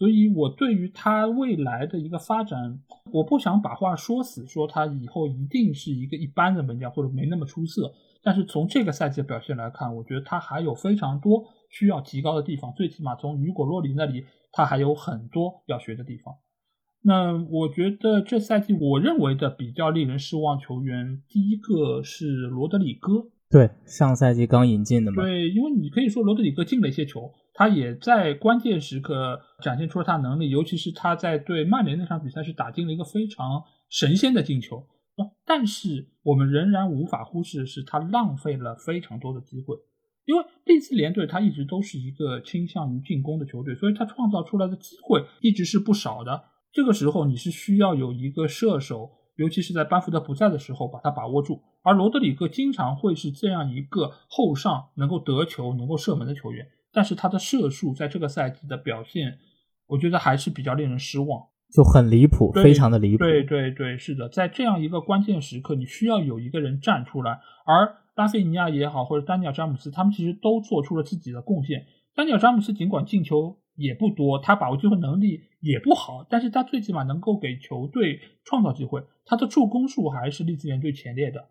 所以，我对于他未来的一个发展，我不想把话说死，说他以后一定是一个一般的门将或者没那么出色。但是从这个赛季的表现来看，我觉得他还有非常多需要提高的地方。最起码从雨果·洛里那里，他还有很多要学的地方。那我觉得这赛季我认为的比较令人失望球员，第一个是罗德里戈。对，上赛季刚引进的嘛。对，因为你可以说罗德里戈进了一些球。他也在关键时刻展现出了他能力，尤其是他在对曼联那场比赛是打进了一个非常神仙的进球。但是我们仍然无法忽视的是，他浪费了非常多的机会。因为利兹联队他一直都是一个倾向于进攻的球队，所以他创造出来的机会一直是不少的。这个时候你是需要有一个射手，尤其是在班福德不在的时候把他把握住。而罗德里戈经常会是这样一个后上能够得球、能够射门的球员。但是他的射术在这个赛季的表现，我觉得还是比较令人失望，就很离谱，非常的离谱。对对对，是的，在这样一个关键时刻，你需要有一个人站出来。而拉菲尼亚也好，或者丹尼尔詹姆斯，他们其实都做出了自己的贡献。丹尼尔詹姆斯尽管进球也不多，他把握机会能力也不好，但是他最起码能够给球队创造机会，他的助攻数还是利兹联队前列的。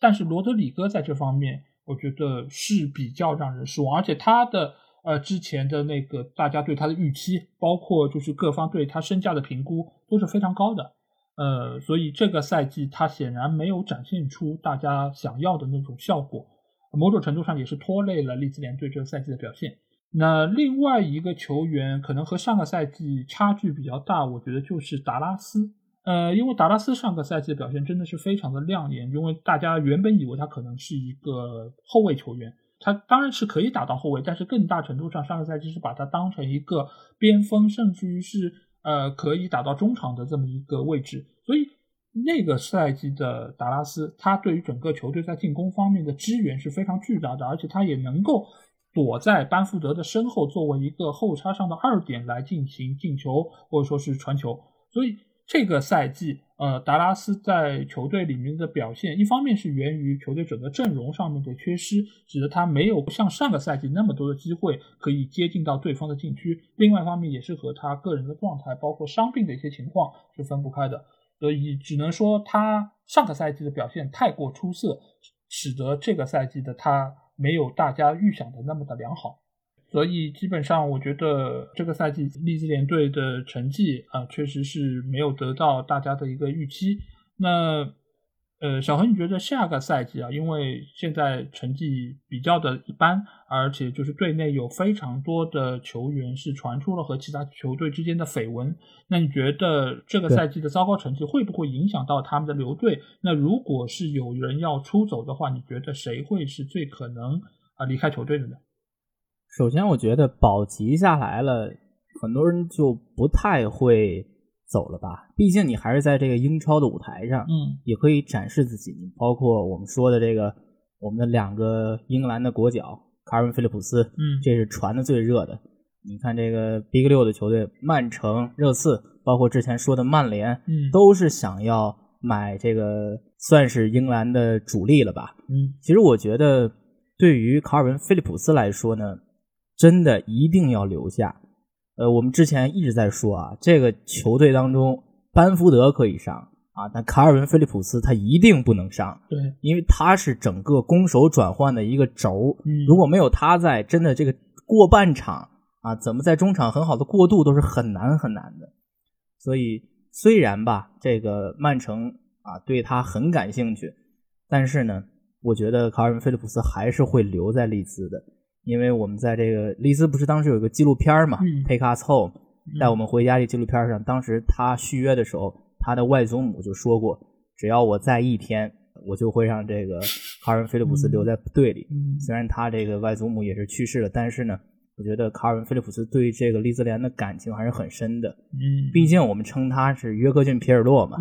但是罗德里戈在这方面。我觉得是比较让人失望，而且他的呃之前的那个大家对他的预期，包括就是各方对他身价的评估都是非常高的，呃，所以这个赛季他显然没有展现出大家想要的那种效果，某种程度上也是拖累了利兹联队这个赛季的表现。那另外一个球员可能和上个赛季差距比较大，我觉得就是达拉斯。呃，因为达拉斯上个赛季的表现真的是非常的亮眼，因为大家原本以为他可能是一个后卫球员，他当然是可以打到后卫，但是更大程度上上个赛季是把他当成一个边锋，甚至于是呃可以打到中场的这么一个位置。所以那个赛季的达拉斯，他对于整个球队在进攻方面的支援是非常巨大的，而且他也能够躲在班福德的身后，作为一个后插上的二点来进行进球或者说是传球，所以。这个赛季，呃，达拉斯在球队里面的表现，一方面是源于球队整个阵容上面的缺失，使得他没有像上个赛季那么多的机会可以接近到对方的禁区；另外一方面也是和他个人的状态，包括伤病的一些情况是分不开的。所以只能说他上个赛季的表现太过出色，使得这个赛季的他没有大家预想的那么的良好。所以基本上，我觉得这个赛季利兹联队的成绩啊，确实是没有得到大家的一个预期。那呃，小何，你觉得下个赛季啊，因为现在成绩比较的一般，而且就是队内有非常多的球员是传出了和其他球队之间的绯闻，那你觉得这个赛季的糟糕成绩会不会影响到他们的留队？那如果是有人要出走的话，你觉得谁会是最可能啊离开球队的呢？首先，我觉得保级下来了，很多人就不太会走了吧。毕竟你还是在这个英超的舞台上，嗯，也可以展示自己。包括我们说的这个，我们的两个英格兰的国脚卡尔文·菲利普斯，嗯，这是传的最热的。你看这个 Big 六的球队，曼城、热刺，包括之前说的曼联，嗯，都是想要买这个，算是英格兰的主力了吧？嗯，其实我觉得，对于卡尔文·菲利普斯来说呢。真的一定要留下，呃，我们之前一直在说啊，这个球队当中，班福德可以上啊，但卡尔文·菲利普斯他一定不能上，对，因为他是整个攻守转换的一个轴，如果没有他在，真的这个过半场啊，怎么在中场很好的过渡都是很难很难的。所以虽然吧，这个曼城啊对他很感兴趣，但是呢，我觉得卡尔文·菲利普斯还是会留在利兹的。因为我们在这个利兹不是当时有一个纪录片嘛，《Take Us Home》，带我们回家这纪录片上，当时他续约的时候，他的外祖母就说过，只要我在一天，我就会让这个卡尔文·菲利普斯留在队里。虽然他这个外祖母也是去世了，但是呢，我觉得卡尔文·菲利普斯对这个利兹联的感情还是很深的。嗯，毕竟我们称他是约克郡·皮尔洛嘛，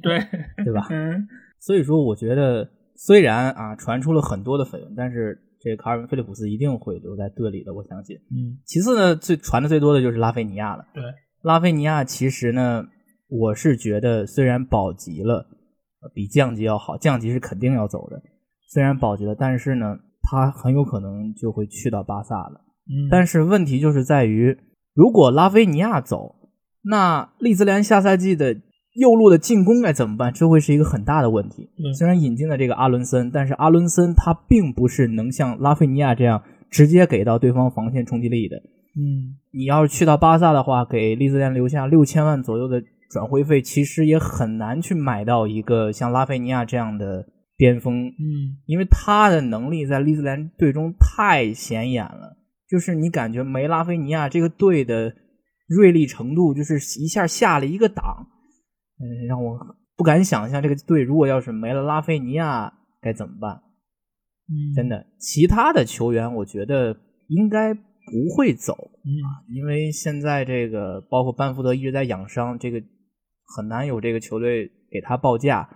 对对吧？嗯，所以说，我觉得虽然啊传出了很多的绯闻，但是这个卡尔文·菲利普斯一定会留在队里的，我相信。嗯，其次呢，最传的最多的就是拉菲尼亚了。对，拉菲尼亚其实呢，我是觉得虽然保级了，比降级要好，降级是肯定要走的。虽然保级了，但是呢，他很有可能就会去到巴萨了。嗯，但是问题就是在于，如果拉菲尼亚走，那利兹联下赛季的右路的进攻该怎么办？这会是一个很大的问题。嗯虽然引进了这个阿伦森，但是阿伦森他并不是能像拉菲尼亚这样直接给到对方防线冲击力的。嗯你要是去到巴萨的话，给利兹联留下六千万左右的转会费，其实也很难去买到一个像拉菲尼亚这样的边锋，嗯因为他的能力在利兹联队中太显眼了。就是你感觉没拉菲尼亚这个队的锐利程度，就是一下下了一个档，嗯，让我不敢想象这个队如果要是没了拉菲尼亚该怎么办。嗯，真的，其他的球员我觉得应该不会走，嗯因为现在这个包括班福德一直在养伤，这个很难有这个球队给他报价，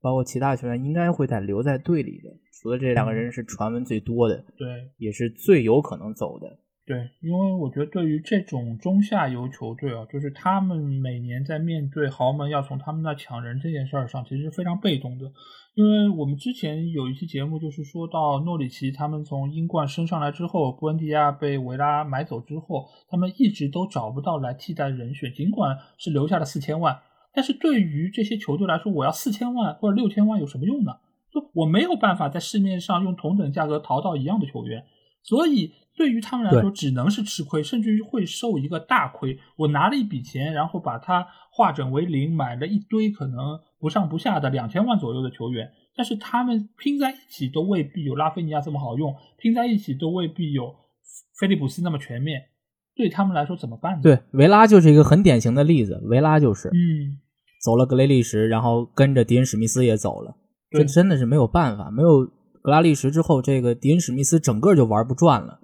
包括其他球员应该会在留在队里的，除了这两个人是传闻最多的，对。也是最有可能走的。对，因为我觉得对于这种中下游球队啊，就是他们每年在面对豪门要从他们那抢人这件事儿上，其实是非常被动的。因为我们之前有一期节目，就是说到诺里奇他们从英冠升上来之后，布恩迪亚被维拉买走之后，他们一直都找不到来替代人选，尽管是留下了四千万，但是对于这些球队来说，我要四千万或者六千万有什么用呢？就我没有办法在市面上用同等价格淘到一样的球员，所以对于他们来说，只能是吃亏，甚至于会受一个大亏。我拿了一笔钱，然后把它化整为零，买了一堆可能不上不下的两千万左右的球员，但是他们拼在一起都未必有拉菲尼亚这么好用，拼在一起都未必有菲利普斯那么全面。对他们来说怎么办呢？，对，维拉就是一个很典型的例子，维拉就是嗯，走了格雷利什，然后跟着迪恩史密斯也走了，这真的是没有办法，没有格拉利什之后，这个迪恩史密斯整个就玩不转了。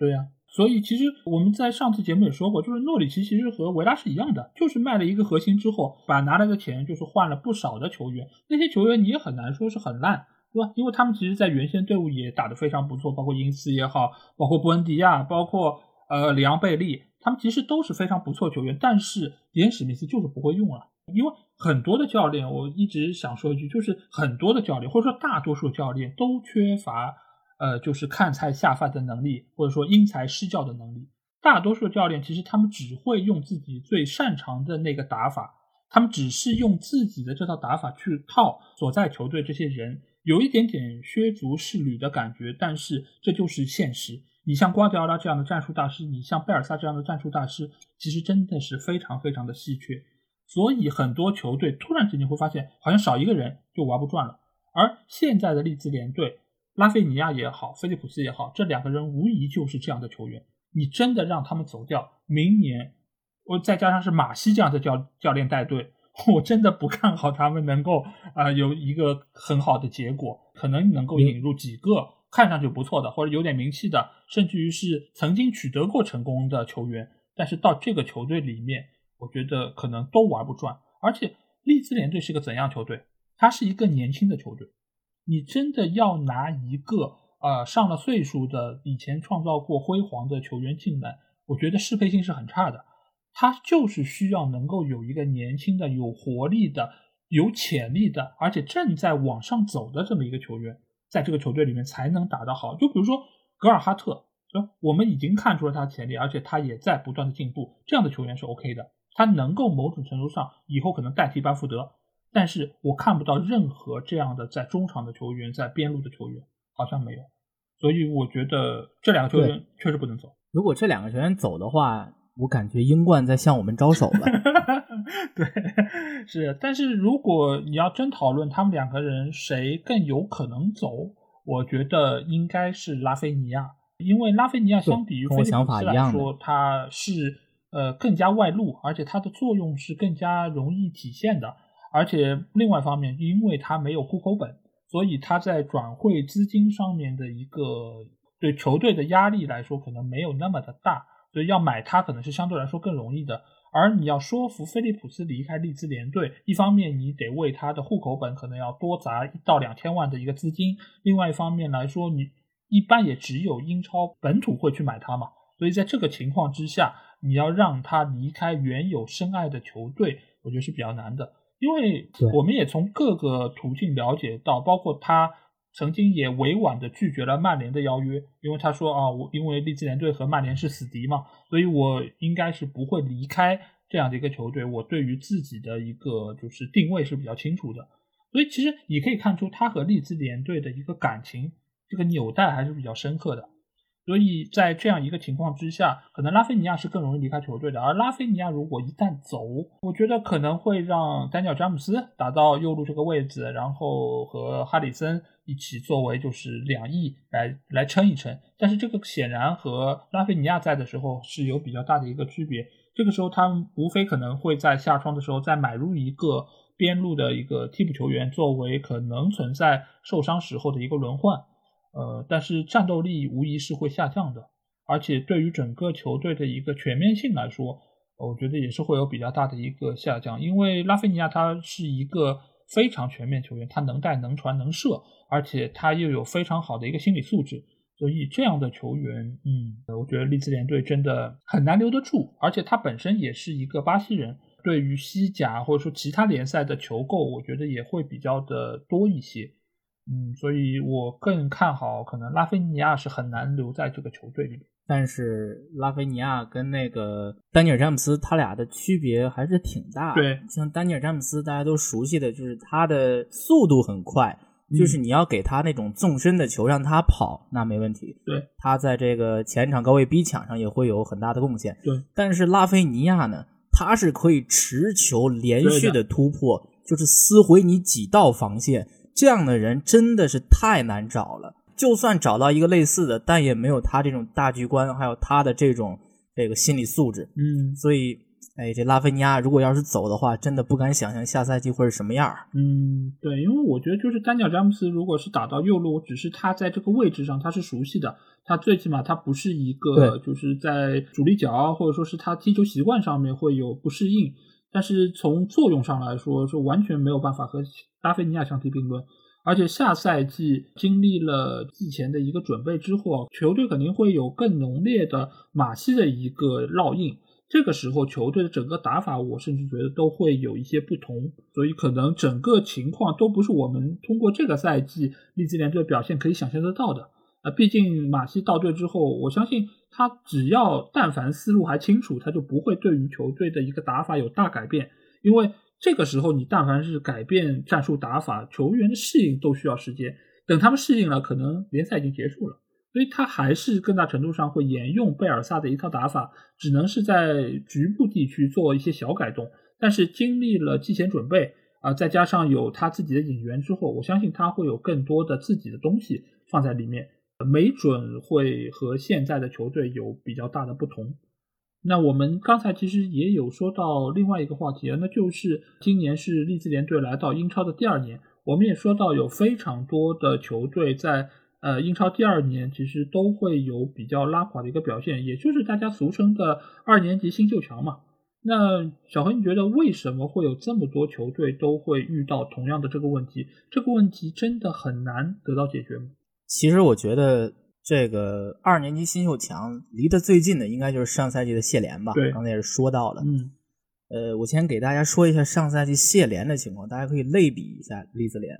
对呀、所以其实我们在上次节目也说过，就是诺里奇其实和维拉是一样的，就是卖了一个核心之后，把拿来的钱就是换了不少的球员，那些球员你也很难说是很烂，对吧？因为他们其实在原先队伍也打得非常不错，包括因斯也好，包括布恩迪亚，包括呃里昂贝利，他们其实都是非常不错球员，但是迪恩史密斯就是不会用了。因为很多的教练，我一直想说一句，就是很多的教练，或者说大多数教练都缺乏呃，就是看菜下饭的能力，或者说因材施教的能力。大多数教练其实他们只会用自己最擅长的那个打法，他们只是用自己的这套打法去套所在球队这些人，有一点点削足适履的感觉，但是这就是现实。你像瓜迪奥拉这样的战术大师，你像贝尔萨这样的战术大师，其实真的是非常非常的稀缺。所以很多球队突然之间会发现，好像少一个人就玩不转了。而现在的利兹联队，拉菲尼亚也好，菲利普斯也好，这两个人无疑就是这样的球员。你真的让他们走掉，明年我再加上是马西这样的教教练带队，我真的不看好他们能够啊、呃有一个很好的结果，可能能够引入几个看上去不错的或者有点名气的，甚至于是曾经取得过成功的球员，但是到这个球队里面，我觉得可能都玩不转。而且利兹联队是个怎样球队？它是一个年轻的球队，你真的要拿一个呃上了岁数的以前创造过辉煌的球员进来，我觉得适配性是很差的。他就是需要能够有一个年轻的、有活力的、有潜力的，而且正在往上走的这么一个球员，在这个球队里面才能打得好。就比如说格尔哈特，对吧？我们已经看出了他的潜力，而且他也在不断的进步，这样的球员是 OK 的，他能够某种程度上以后可能代替班福德。但是我看不到任何这样的在中场的球员，在边路的球员好像没有，所以我觉得这两个球员确实不能走。如果这两个球员走的话，我感觉英冠在向我们招手了。[LAUGHS] 对，是，但是如果你要真讨论他们两个人谁更有可能走，我觉得应该是拉菲尼亚，因为拉菲尼亚相比于菲利普斯来说，他是呃更加外露，而且它的作用是更加容易体现的。而且另外一方面，因为它没有户口本，所以它在转会资金上面的一个对球队的压力来说，可能没有那么的大，所以要买它可能是相对来说更容易的。而你要说服菲利普斯离开利兹联队，一方面你得为他的户口本可能要多砸一到两千万的一个资金，另外一方面来说，你一般也只有英超本土会去买他嘛。所以在这个情况之下，你要让他离开原有深爱的球队，我觉得是比较难的。因为我们也从各个途径了解到，包括他曾经也委婉的拒绝了曼联的邀约，因为他说啊，我因为利兹联队和曼联是死敌嘛，所以我应该是不会离开这样的一个球队。我对于自己的一个就是定位是比较清楚的，所以其实你可以看出他和利兹联队的一个感情这个纽带还是比较深刻的。所以在这样一个情况之下，可能拉菲尼亚是更容易离开球队的。而拉菲尼亚如果一旦走，我觉得可能会让丹尼尔詹姆斯打到右路这个位置，然后和哈里森一起作为就是两翼来来撑一撑。但是这个显然和拉菲尼亚在的时候是有比较大的一个区别。这个时候他们无非可能会在下窗的时候再买入一个边路的一个替补球员，作为可能存在受伤时候的一个轮换。呃，但是战斗力无疑是会下降的，而且对于整个球队的一个全面性来说，我觉得也是会有比较大的一个下降。因为拉菲尼亚他是一个非常全面球员，他能带、能传、能射，而且他又有非常好的一个心理素质，所以这样的球员，嗯，我觉得利兹联队真的很难留得住。而且他本身也是一个巴西人，对于西甲或者说其他联赛的球购，我觉得也会比较的多一些。嗯，所以我更看好，可能拉菲尼亚是很难留在这个球队里面。但是拉菲尼亚跟那个丹尼尔詹姆斯，他俩的区别还是挺大。对，像丹尼尔詹姆斯，大家都熟悉的就是他的速度很快，就是你要给他那种纵深的球让他跑，那没问题。对，他在这个前场高位逼抢上也会有很大的贡献。对，但是拉菲尼亚呢，他是可以持球连续的突破，就是撕毁你几道防线。这样的人真的是太难找了，就算找到一个类似的，但也没有他这种大局观，还有他的这种这个心理素质。嗯，所以，哎，这拉菲尼亚如果要是走的话，真的不敢想象下赛季会是什么样嗯，对，因为我觉得就是丹尼尔詹姆斯如果是打到右路，只是他在这个位置上他是熟悉的，他最起码他不是一个就是在主力脚或者说是他踢球习惯上面会有不适应。但是从作用上来说，是完全没有办法和拉菲尼亚相提并论。而且下赛季经历了季前的一个准备之后，球队肯定会有更浓烈的马西的一个烙印。这个时候，球队的整个打法，我甚至觉得都会有一些不同。所以，可能整个情况都不是我们通过这个赛季利兹联队表现可以想象得到的。啊，毕竟马西到队之后，我相信。他只要但凡思路还清楚，他就不会对于球队的一个打法有大改变。因为这个时候你但凡是改变战术打法，球员的适应都需要时间。等他们适应了，可能联赛已经结束了。所以他还是更大程度上会沿用贝尔萨的一套打法，只能是在局部地区做一些小改动。但是经历了季前准备啊，再加上有他自己的引援之后，我相信他会有更多的自己的东西放在里面。没准会和现在的球队有比较大的不同。那我们刚才其实也有说到另外一个话题，那就是今年是利兹联队来到英超的第二年。我们也说到有非常多的球队在呃英超第二年其实都会有比较拉垮的一个表现，也就是大家俗称的二年级新秀强嘛。那小何，你觉得为什么会有这么多球队都会遇到同样的这个问题？这个问题真的很难得到解决吗？其实我觉得这个二年级新秀强离得最近的应该就是上赛季的谢联吧。对，刚才也是说到了。嗯，呃，我先给大家说一下上赛季谢联的情况，大家可以类比一下利兹联。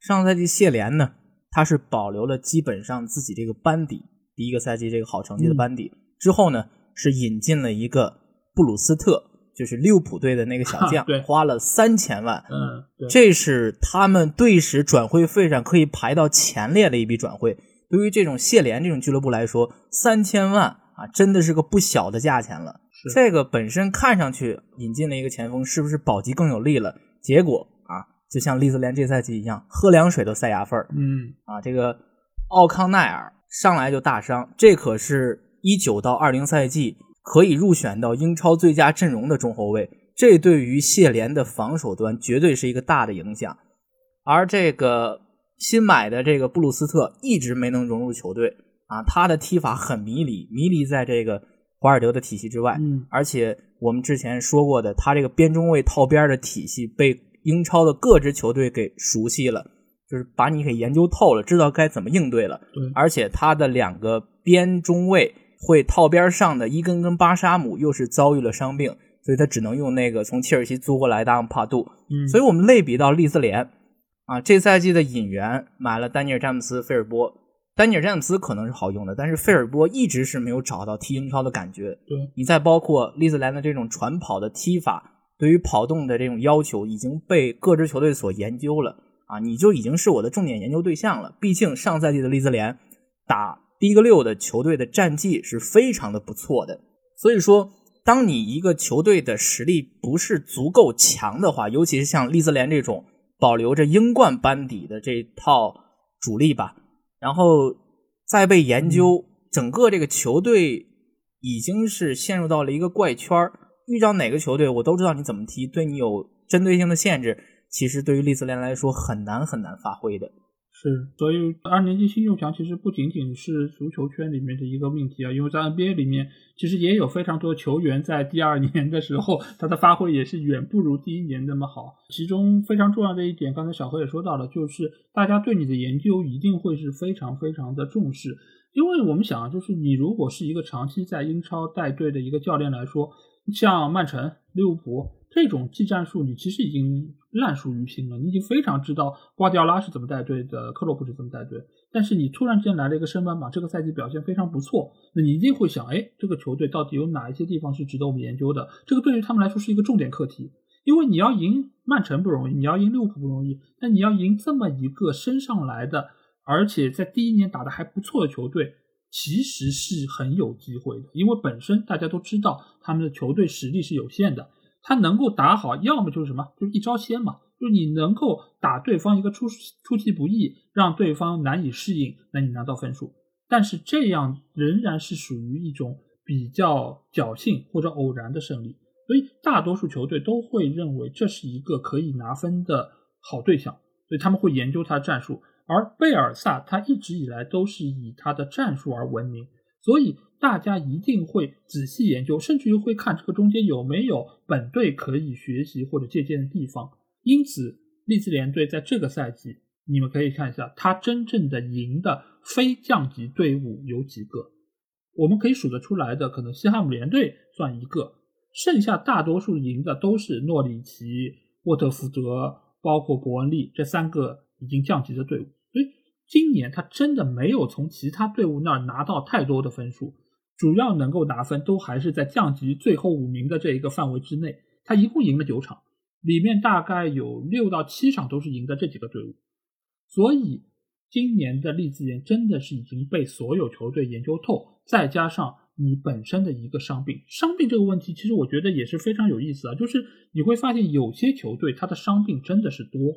上赛季谢联呢，他是保留了基本上自己这个班底，第一个赛季这个好成绩的班底之后呢，是引进了一个布鲁斯特。就是利物浦队的那个小将，[LAUGHS] 花了三千万，嗯，这是他们队史转会费上可以排到前列的一笔转会。对于这种谢联这种俱乐部来说，三千万啊，真的是个不小的价钱了。这个本身看上去引进了一个前锋，是不是保级更有利了？结果啊，就像利兹联这赛季一样，喝凉水都塞牙缝儿。嗯，啊，这个奥康奈尔上来就大伤，这可是一九到二零赛季。可以入选到英超最佳阵容的中后卫，这对于谢联的防守端绝对是一个大的影响。而这个新买的这个布鲁斯特一直没能融入球队啊，他的踢法很迷离，迷离在这个华尔德的体系之外。嗯，而且我们之前说过的，他这个边中卫套边的体系被英超的各支球队给熟悉了，就是把你给研究透了，知道该怎么应对了。对，而且他的两个边中卫会套边上的伊根跟巴沙姆又是遭遇了伤病，所以他只能用那个从切尔西租过来的帕杜。嗯，所以我们类比到利兹联啊，这赛季的引援买了丹尼尔詹姆斯、菲尔波。丹尼尔詹姆斯可能是好用的，但是费尔波一直是没有找到踢英超的感觉。对，你再包括利兹联的这种传跑的踢法，对于跑动的这种要求已经被各支球队所研究了啊，你就已经是我的重点研究对象了。毕竟上赛季的利兹联打第一个六的球队的战绩是非常的不错的，所以说，当你一个球队的实力不是足够强的话，尤其是像利兹联这种保留着英冠班底的这套主力吧。然后再被研究，整个这个球队已经是陷入到了一个怪圈儿遇到哪个球队，我都知道你怎么踢，对你有针对性的限制。其实对于利兹联来说，很难很难发挥的。是，所以二年级新秀强其实不仅仅是足球圈里面的一个命题啊，因为在 NBA 里面其实也有非常多球员在第二年的时候，他的发挥也是远不如第一年那么好。其中非常重要的一点，刚才小何也说到了，就是大家对你的研究一定会是非常非常的重视，因为我们想啊，就是你如果是一个长期在英超带队的一个教练来说，像曼城、利物浦。这种技战术你其实已经烂熟于心了，你已经非常知道瓜迪奥拉是怎么带队的，克洛普是怎么带队。但是你突然间来了一个升班马，这个赛季表现非常不错，那你一定会想，哎，这个球队到底有哪一些地方是值得我们研究的？这个对于他们来说是一个重点课题，因为你要赢曼城不容易，你要赢利物浦不容易，但你要赢这么一个升上来的，而且在第一年打得还不错的球队，其实是很有机会的，因为本身大家都知道他们的球队实力是有限的。他能够打好，要么就是什么，就是一招鲜嘛，就是你能够打对方一个出出其不意，让对方难以适应，那你拿到分数。但是这样仍然是属于一种比较侥幸或者偶然的胜利，所以大多数球队都会认为这是一个可以拿分的好对象，所以他们会研究他的战术。而贝尔萨他一直以来都是以他的战术而闻名，所以。大家一定会仔细研究，甚至于会看这个中间有没有本队可以学习或者借鉴的地方。因此，利兹联队在这个赛季，你们可以看一下，他真正的赢的非降级队伍有几个？我们可以数得出来的，可能西汉姆联队算一个，剩下大多数赢的都是诺里奇、沃特福德，包括伯恩利这三个已经降级的队伍。今年他真的没有从其他队伍那儿拿到太多的分数。主要能够拿分都还是在降级最后五名的这一个范围之内。他一共赢了九场，里面大概有六到七场都是赢的这几个队伍。所以今年的利兹联真的是已经被所有球队研究透，再加上你本身的一个伤病，伤病这个问题其实我觉得也是非常有意思啊。就是你会发现有些球队他的伤病真的是多，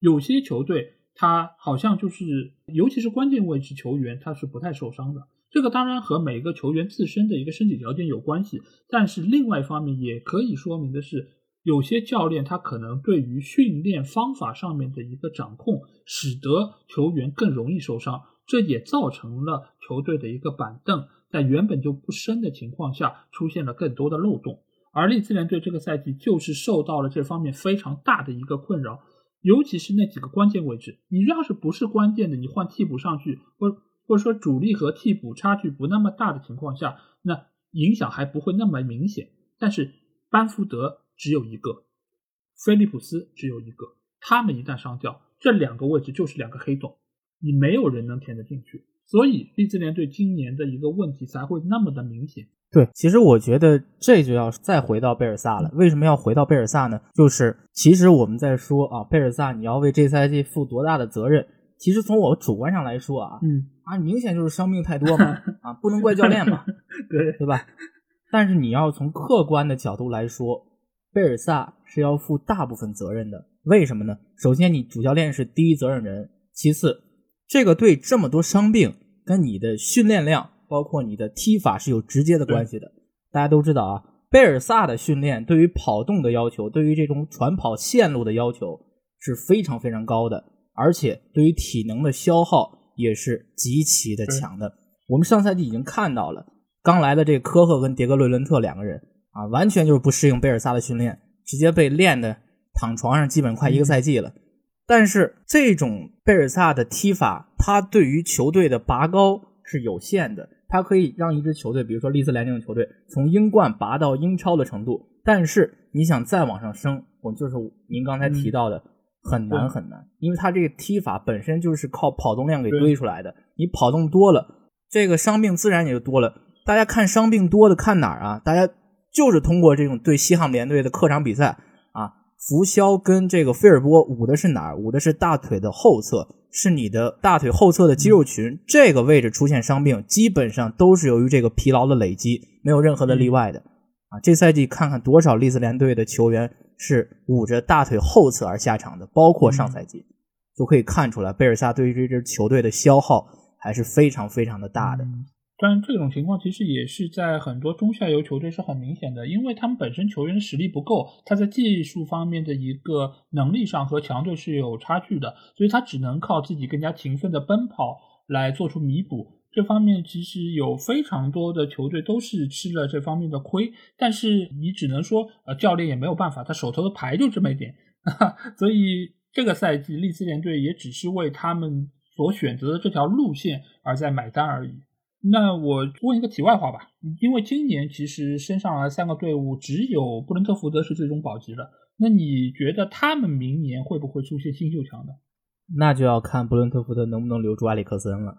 有些球队他好像就是，尤其是关键位置球员他是不太受伤的。这个当然和每个球员自身的一个身体条件有关系，但是另外一方面也可以说明的是，有些教练他可能对于训练方法上面的一个掌控，使得球员更容易受伤，这也造成了球队的一个板凳在原本就不深的情况下出现了更多的漏洞。而利兹联队这个赛季就是受到了这方面非常大的一个困扰，尤其是那几个关键位置，你要是不是关键的，你换替补上去或。或者说主力和替补差距不那么大的情况下，那影响还不会那么明显。但是班福德只有一个，菲利普斯只有一个，他们一旦上吊，这两个位置就是两个黑洞，你没有人能填得进去。所以利兹联队今年的一个问题才会那么的明显。对，其实我觉得这就要再回到贝尔萨了。为什么要回到贝尔萨呢？就是其实我们在说啊，贝尔萨你要为这赛季负多大的责任？其实从我主观上来说啊，嗯啊，明显就是伤病太多嘛，[LAUGHS] 啊，不能怪教练嘛，[LAUGHS] 对对吧？但是你要从客观的角度来说，贝尔萨是要负大部分责任的。为什么呢？首先，你主教练是第一责任人；其次，这个队这么多伤病，跟你的训练量，包括你的踢法是有直接的关系的。大家都知道啊，贝尔萨的训练对于跑动的要求，对于这种传跑线路的要求是非常非常高的，而且对于体能的消耗也是极其的强的。我们上赛季已经看到了，刚来的这科赫跟迭戈·瑞伦特两个人啊，完全就是不适应贝尔萨的训练，直接被练的躺床上，基本快一个赛季了。但是这种贝尔萨的踢法，他对于球队的拔高是有限的。他可以让一支球队，比如说利兹联这种球队，从英冠拔到英超的程度。但是你想再往上升，我就是您刚才提到的，很难很难，因为他这个踢法本身就是靠跑动量给堆出来的。你跑动多了，这个伤病自然也就多了。大家看伤病多的看哪儿啊？大家就是通过这种对西汉姆联队的客场比赛啊，福肖跟这个菲尔波捂的是哪儿？捂的是大腿的后侧。是你的大腿后侧的肌肉群这个位置出现伤病，基本上都是由于这个疲劳的累积，没有任何的例外的啊！这赛季看看多少利兹联队的球员是捂着大腿后侧而下场的，包括上赛季，就可以看出来贝尔萨对于这支球队的消耗还是非常非常的大的。但这种情况其实也是在很多中下游球队是很明显的，因为他们本身球员的实力不够，他在技术方面的一个能力上和强队是有差距的，所以他只能靠自己更加勤奋的奔跑来做出弥补。这方面其实有非常多的球队都是吃了这方面的亏，但是你只能说，呃，教练也没有办法，他手头的牌就这么一点，[LAUGHS] 所以这个赛季利兹联队也只是为他们所选择的这条路线而在买单而已。那我问一个题外话吧，因为今年其实升上来三个队伍，只有布伦特福德是最终保级了。那你觉得他们明年会不会出现新秀强呢？那就要看布伦特福德能不能留住埃里克森了。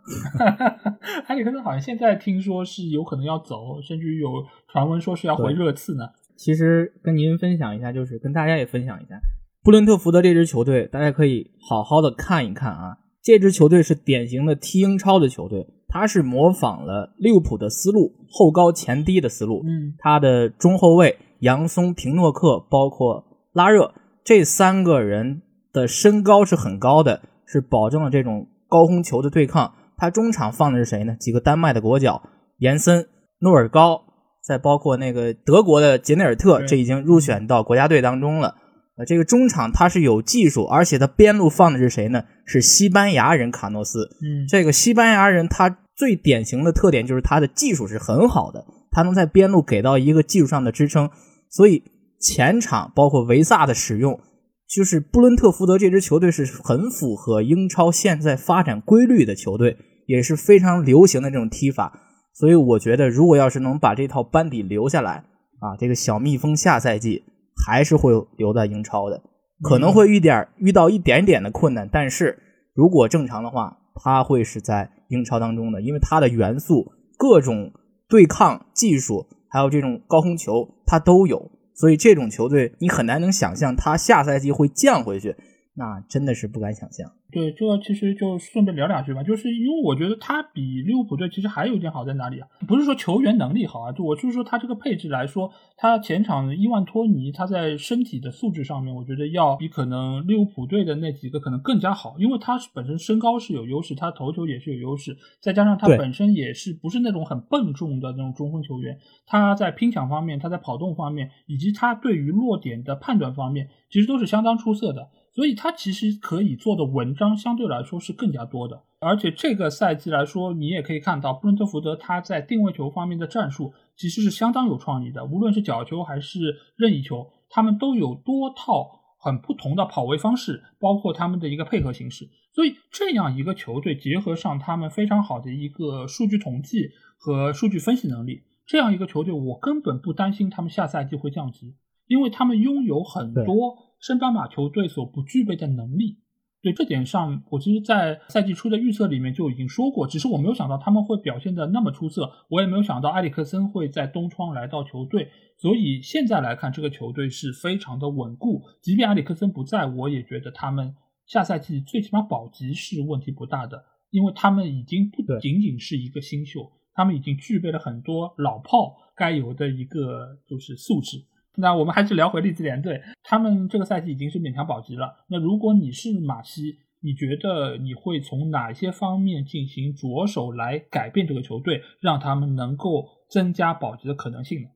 [LAUGHS] 埃里克森好像现在听说是有可能要走，甚至有传闻说是要回热刺呢。其实跟您分享一下，就是跟大家也分享一下，布伦特福德这支球队，大家可以好好的看一看啊。这支球队是典型的踢英超的球队。他是模仿了利物浦的思路，后高前低的思路。嗯，他的中后卫杨松、平诺克，包括拉热这三个人的身高是很高的，是保证了这种高空球的对抗。他中场放的是谁呢？几个丹麦的国脚，延森、诺尔高，再包括那个德国的杰内尔特，这已经入选到国家队当中了。呃，这个中场他是有技术，而且他边路放的是谁呢？是西班牙人卡诺斯。嗯，这个西班牙人他最典型的特点就是他的技术是很好的，他能在边路给到一个技术上的支撑。所以前场包括维萨的使用，就是布伦特福德这支球队是很符合英超现在发展规律的球队，也是非常流行的这种踢法。所以我觉得，如果要是能把这套班底留下来，啊，这个小蜜蜂下赛季。还是会留在英超的，可能会遇点遇到一点点的困难，但是如果正常的话，他会是在英超当中的，因为他的元素、各种对抗技术，还有这种高空球，他都有，所以这种球队你很难能想象他下赛季会降回去，那真的是不敢想象。对，这个其实就顺便聊两句吧，就是因为我觉得他比利物浦队其实还有一点好在哪里啊？不是说球员能力好啊，就我就是说他这个配置来说，他前场伊万托尼他在身体的素质上面，我觉得要比可能利物浦队的那几个可能更加好，因为他本身身高是有优势，他头球也是有优势，再加上他本身也是不是那种很笨重的那种中锋球员，他在拼抢方面，他在跑动方面，以及他对于落点的判断方面，其实都是相当出色的。所以他其实可以做的文章相对来说是更加多的，而且这个赛季来说，你也可以看到布伦特福德他在定位球方面的战术其实是相当有创意的，无论是角球还是任意球，他们都有多套很不同的跑位方式，包括他们的一个配合形式。所以这样一个球队结合上他们非常好的一个数据统计和数据分析能力，这样一个球队，我根本不担心他们下赛季会降级，因为他们拥有很多。升班马球队所不具备的能力，对这点上，我其实，在赛季初的预测里面就已经说过，只是我没有想到他们会表现的那么出色，我也没有想到埃里克森会在东窗来到球队，所以现在来看，这个球队是非常的稳固。即便埃里克森不在，我也觉得他们下赛季最起码保级是问题不大的，因为他们已经不仅仅是一个新秀，他们已经具备了很多老炮该有的一个就是素质。那我们还是聊回利兹联队，他们这个赛季已经是勉强保级了。那如果你是马西，你觉得你会从哪些方面进行着手来改变这个球队，让他们能够增加保级的可能性呢？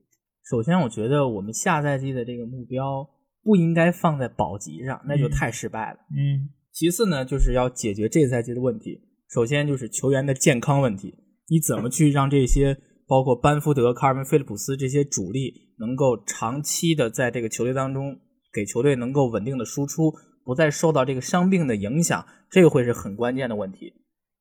首先，我觉得我们下赛季的这个目标不应该放在保级上，那就太失败了。嗯。其次呢，就是要解决这赛季的问题。首先就是球员的健康问题，你怎么去让这些包括班福德、卡尔文·菲利普斯这些主力能够长期的在这个球队当中给球队能够稳定的输出，不再受到这个伤病的影响，这个会是很关键的问题。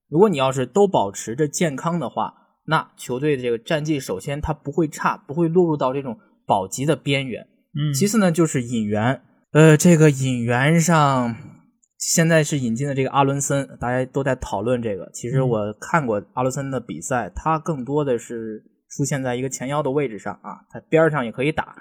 如果你要是都保持着健康的话，那球队的这个战绩首先它不会差，不会落入到这种保级的边缘。嗯，其次呢就是引援，呃，这个引援上现在是引进的这个阿伦森，大家都在讨论这个。其实我看过阿伦森的比赛，他更多的是出现在一个前腰的位置上啊，他边上也可以打，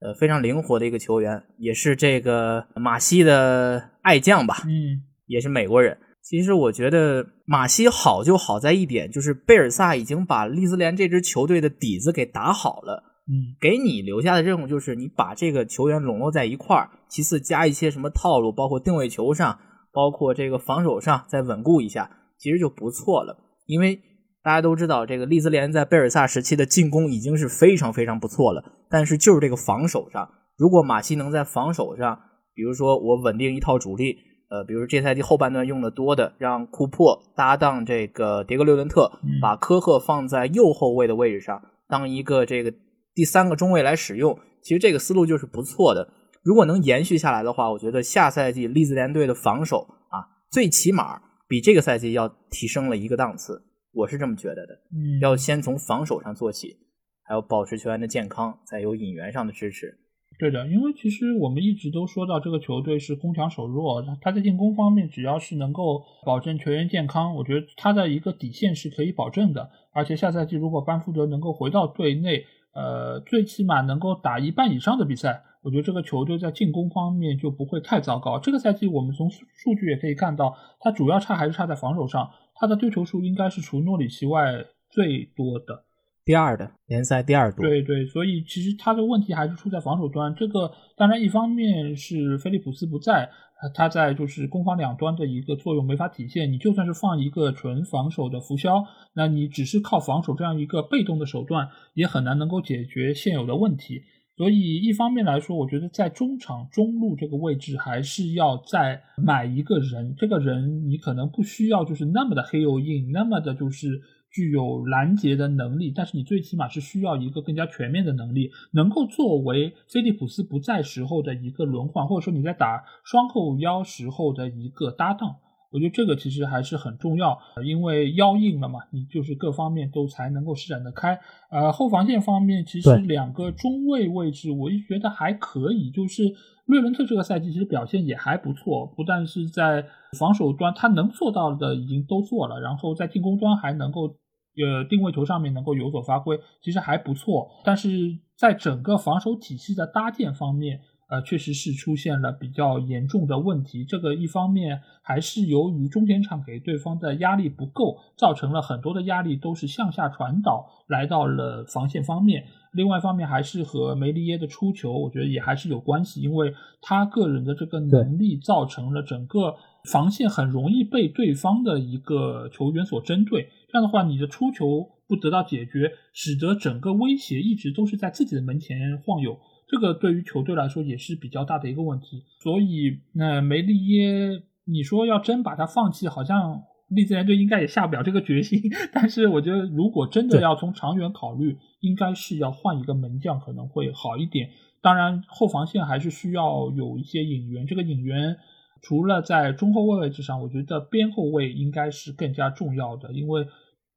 呃，非常灵活的一个球员，也是这个马西的爱将吧，嗯，也是美国人。其实我觉得马西好就好在一点，就是贝尔萨已经把利兹联这支球队的底子给打好了。嗯，给你留下的任务就是你把这个球员笼络在一块儿，其次加一些什么套路，包括定位球上，包括这个防守上再稳固一下，其实就不错了。因为大家都知道，这个利兹联在贝尔萨时期的进攻已经是非常非常不错了，但是就是这个防守上，如果马西能在防守上，比如说我稳定一套主力。呃，比如这赛季后半段用的多的，让库珀搭档这个迭戈·六伦特，把科赫放在右后卫的位置上，当一个这个第三个中卫来使用。其实这个思路就是不错的。如果能延续下来的话，我觉得下赛季利兹联队的防守啊，最起码比这个赛季要提升了一个档次。我是这么觉得的。嗯，要先从防守上做起，还有保持球员的健康，再有引援上的支持。对的，因为其实我们一直都说到这个球队是攻强守弱，他在进攻方面只要是能够保证球员健康，我觉得他的一个底线是可以保证的。而且下赛季如果班福德能够回到队内，呃，最起码能够打一半以上的比赛，我觉得这个球队在进攻方面就不会太糟糕。这个赛季我们从数据也可以看到，他主要差还是差在防守上，他的丢球数应该是除诺里奇外最多的。第二的联赛第二多，对对，所以其实他的问题还是出在防守端。这个当然一方面是菲利普斯不在，他在就是攻防两端的一个作用没法体现。你就算是放一个纯防守的浮肖，那你只是靠防守这样一个被动的手段，也很难能够解决现有的问题。所以一方面来说，我觉得在中场中路这个位置还是要再买一个人。这个人你可能不需要就是那么的黑又硬，那么的就是。具有拦截的能力，但是你最起码是需要一个更加全面的能力，能够作为菲利普斯不在时候的一个轮换，或者说你在打双后腰时候的一个搭档。我觉得这个其实还是很重要，因为腰硬了嘛，你就是各方面都才能够施展得开。呃，后防线方面，其实两个中卫位置，我一直觉得还可以，就是瑞伦特这个赛季其实表现也还不错，不但是在防守端他能做到的已经都做了，然后在进攻端还能够。呃，定位球上面能够有所发挥，其实还不错。但是在整个防守体系的搭建方面，呃，确实是出现了比较严重的问题。这个一方面还是由于中前场给对方的压力不够，造成了很多的压力都是向下传导来到了防线方面。另外一方面还是和梅利耶的出球，我觉得也还是有关系，因为他个人的这个能力造成了整个防线很容易被对方的一个球员所针对。这样的话，你的出球不得到解决，使得整个威胁一直都是在自己的门前晃悠，这个对于球队来说也是比较大的一个问题。所以，那梅利耶，你说要真把他放弃，好像利兹联队应该也下不了这个决心。[LAUGHS] 但是，我觉得如果真的要从长远考虑，应该是要换一个门将可能会好一点。当然，后防线还是需要有一些引援，这个引援。除了在中后卫位置上，我觉得边后卫应该是更加重要的，因为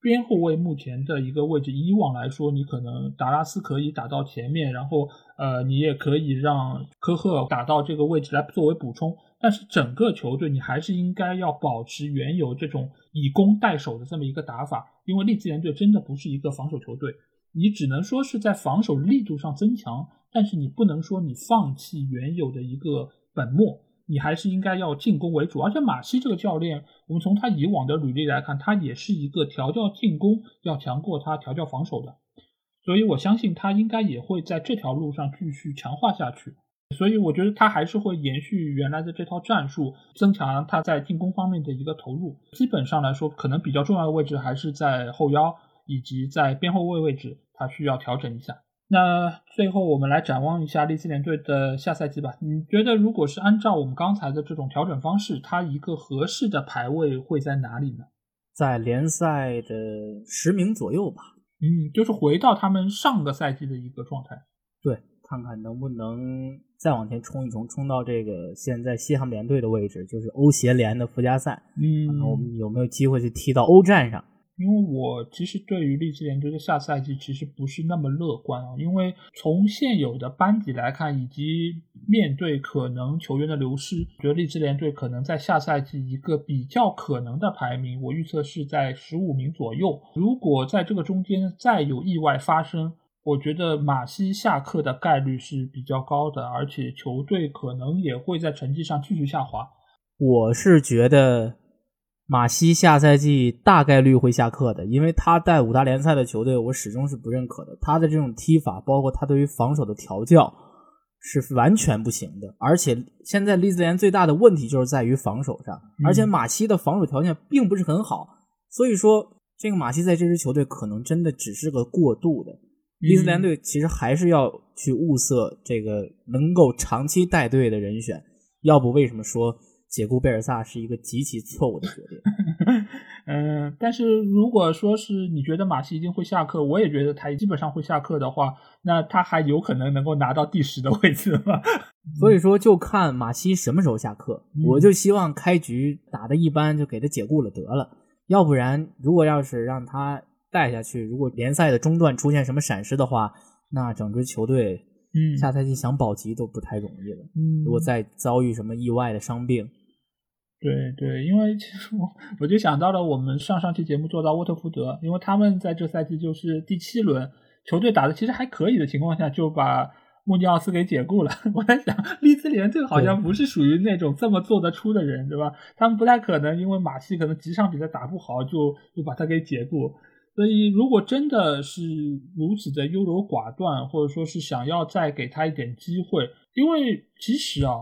边后卫目前的一个位置，以往来说，你可能达拉斯可以打到前面，然后呃，你也可以让科赫打到这个位置来作为补充，但是整个球队你还是应该要保持原有这种以攻代守的这么一个打法，因为利兹联队真的不是一个防守球队，你只能说是在防守力度上增强，但是你不能说你放弃原有的一个本末。你还是应该要进攻为主，而且马西这个教练，我们从他以往的履历来看，他也是一个调教进攻要强过他调教防守的，所以我相信他应该也会在这条路上继续强化下去。所以我觉得他还是会延续原来的这套战术，增强他在进攻方面的一个投入。基本上来说，可能比较重要的位置还是在后腰以及在边后卫位置，他需要调整一下。那最后我们来展望一下利兹联队的下赛季吧。你觉得如果是按照我们刚才的这种调整方式，它一个合适的排位会在哪里呢？在联赛的十名左右吧。嗯，就是回到他们上个赛季的一个状态。对，看看能不能再往前冲一冲，冲到这个现在西汉姆联队的位置，就是欧协联的附加赛。嗯，看看我们有没有机会去踢到欧战上。因为我其实对于利兹联队的下赛季其实不是那么乐观啊，因为从现有的班底来看，以及面对可能球员的流失，觉得利兹联队可能在下赛季一个比较可能的排名，我预测是在十五名左右。如果在这个中间再有意外发生，我觉得马西下课的概率是比较高的，而且球队可能也会在成绩上继续下滑。我是觉得。马西下赛季大概率会下课的，因为他带五大联赛的球队，我始终是不认可的。他的这种踢法，包括他对于防守的调教，是完全不行的。而且现在利兹联最大的问题就是在于防守上，而且马西的防守条件并不是很好，所以说这个马西在这支球队可能真的只是个过渡的。利兹联队其实还是要去物色这个能够长期带队的人选，要不为什么说？解雇贝尔萨是一个极其错误的决定。嗯，[LAUGHS] 但是如果说是你觉得马西一定会下课，我也觉得他基本上会下课的话，那他还有可能能够拿到第十的位置吗？[LAUGHS] 所以说，就看马西什么时候下课。我就希望开局打的一般，就给他解雇了得了。要不然，如果要是让他带下去，如果联赛的中段出现什么闪失的话，那整支球队，嗯，下赛季想保级都不太容易了。嗯，如果再遭遇什么意外的伤病。对对，因为其实我我就想到了我们上上期节目做到沃特福德，因为他们在这赛季就是第七轮球队打的其实还可以的情况下，就把穆尼奥斯给解雇了。[LAUGHS] 我在想，利兹联队好像不是属于那种这么做得出的人，对吧？他们不太可能因为马戏可能几场比赛打不好，就就把他给解雇。所以如果真的是如此的优柔寡断，或者说是想要再给他一点机会，因为其实啊。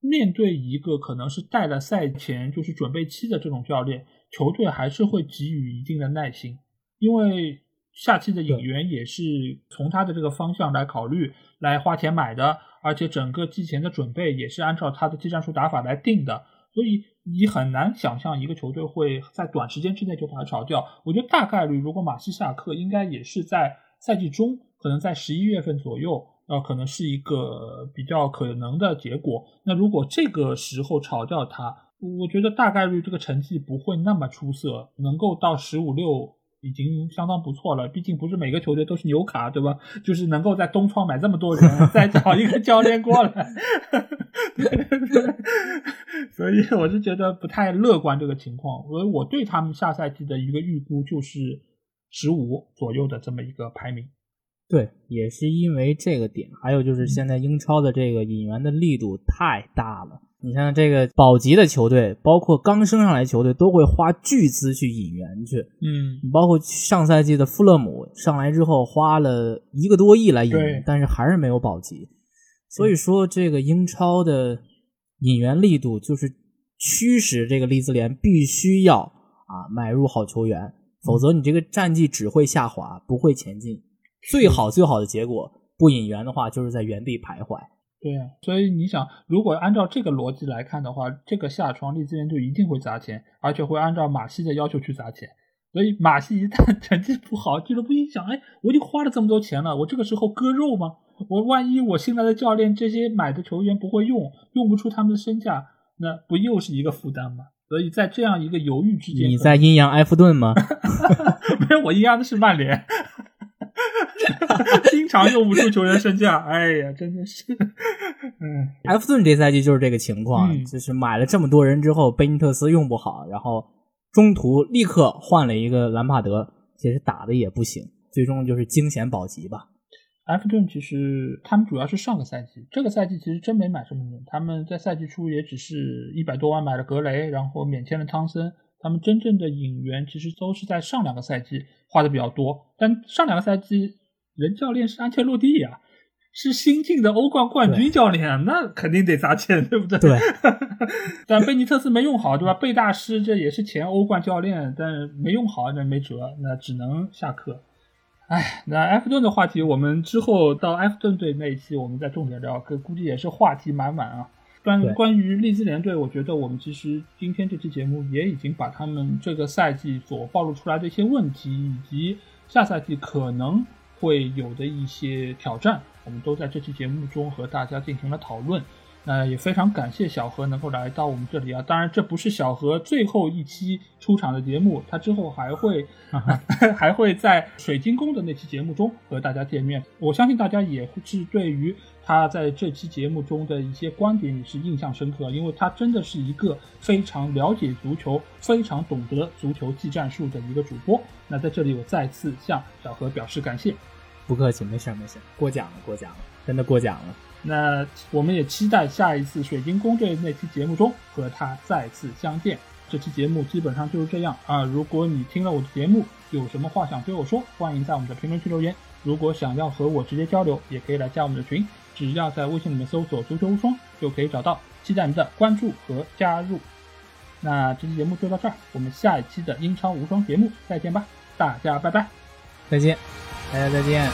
面对一个可能是带了赛前就是准备期的这种教练，球队还是会给予一定的耐心，因为下期的引援也是从他的这个方向来考虑、来花钱买的，而且整个季前的准备也是按照他的技战术打法来定的，所以你很难想象一个球队会在短时间之内就把他炒掉。我觉得大概率，如果马西下课，应该也是在赛季中，可能在十一月份左右。呃，可能是一个比较可能的结果。那如果这个时候炒掉他，我觉得大概率这个成绩不会那么出色，能够到十五六已经相当不错了。毕竟不是每个球队都是纽卡，对吧？就是能够在东窗买这么多人，[LAUGHS] 再找一个教练过来，[LAUGHS] [LAUGHS] 所以我是觉得不太乐观这个情况。所以我对他们下赛季的一个预估就是十五左右的这么一个排名。对，也是因为这个点，还有就是现在英超的这个引援的力度太大了。你像这个保级的球队，包括刚升上来球队，都会花巨资去引援去。嗯，包括上赛季的富勒姆上来之后花了一个多亿来引援，但是还是没有保级。所以说，这个英超的引援力度就是驱使这个利兹联必须要啊买入好球员，否则你这个战绩只会下滑，不会前进。最好最好的结果不引援的话，就是在原地徘徊。对啊，所以你想，如果按照这个逻辑来看的话，这个下窗利兹联就一定会砸钱，而且会按照马西的要求去砸钱。所以马西一旦 [LAUGHS] 成绩不好，俱乐部一想，哎，我已经花了这么多钱了，我这个时候割肉吗？我万一我新来的教练这些买的球员不会用，用不出他们的身价，那不又是一个负担吗？所以在这样一个犹豫之间，你在阴阳埃弗顿吗？[LAUGHS] 没有，我阴阳的是曼联。[LAUGHS] 经常用不出球员身价，哎呀，真的是。[LAUGHS] 嗯，埃弗顿这赛季就是这个情况，就是买了这么多人之后，贝尼特斯用不好，然后中途立刻换了一个兰帕德，其实打的也不行，最终就是惊险保级吧。埃弗顿其实他们主要是上个赛季，这个赛季其实真没买什么人，他们在赛季初也只是一百多万买了格雷，然后免签了汤森。他们真正的引援其实都是在上两个赛季花的比较多，但上两个赛季人教练是安切洛蒂呀，是新晋的欧冠冠军教练，那肯定得砸钱，对不对？对。[LAUGHS] 但贝尼特斯没用好，对吧？贝大师这也是前欧冠教练，但没用好那没辙，那只能下课。哎，那埃弗顿的话题，我们之后到埃弗顿队那一期，我们再重点聊，可估计也是话题满满啊。关关于利兹联队，我觉得我们其实今天这期节目也已经把他们这个赛季所暴露出来的一些问题，以及下赛季可能会有的一些挑战，我们都在这期节目中和大家进行了讨论。那也非常感谢小何能够来到我们这里啊！当然，这不是小何最后一期出场的节目，他之后还会 [LAUGHS] 还会在水晶宫的那期节目中和大家见面。我相信大家也是对于他在这期节目中的一些观点也是印象深刻，因为他真的是一个非常了解足球、非常懂得足球技战术的一个主播。那在这里，我再次向小何表示感谢。不客气，没事没事，过奖了过奖了，真的过奖了。那我们也期待下一次水晶宫队那期节目中和他再次相见。这期节目基本上就是这样啊！如果你听了我的节目，有什么话想对我说，欢迎在我们的评论区留言。如果想要和我直接交流，也可以来加我们的群，只要在微信里面搜索“足球无双”就可以找到。期待您的关注和加入。那这期节目就到这儿，我们下一期的英超无双节目再见吧！大家拜拜，再见，大家再见。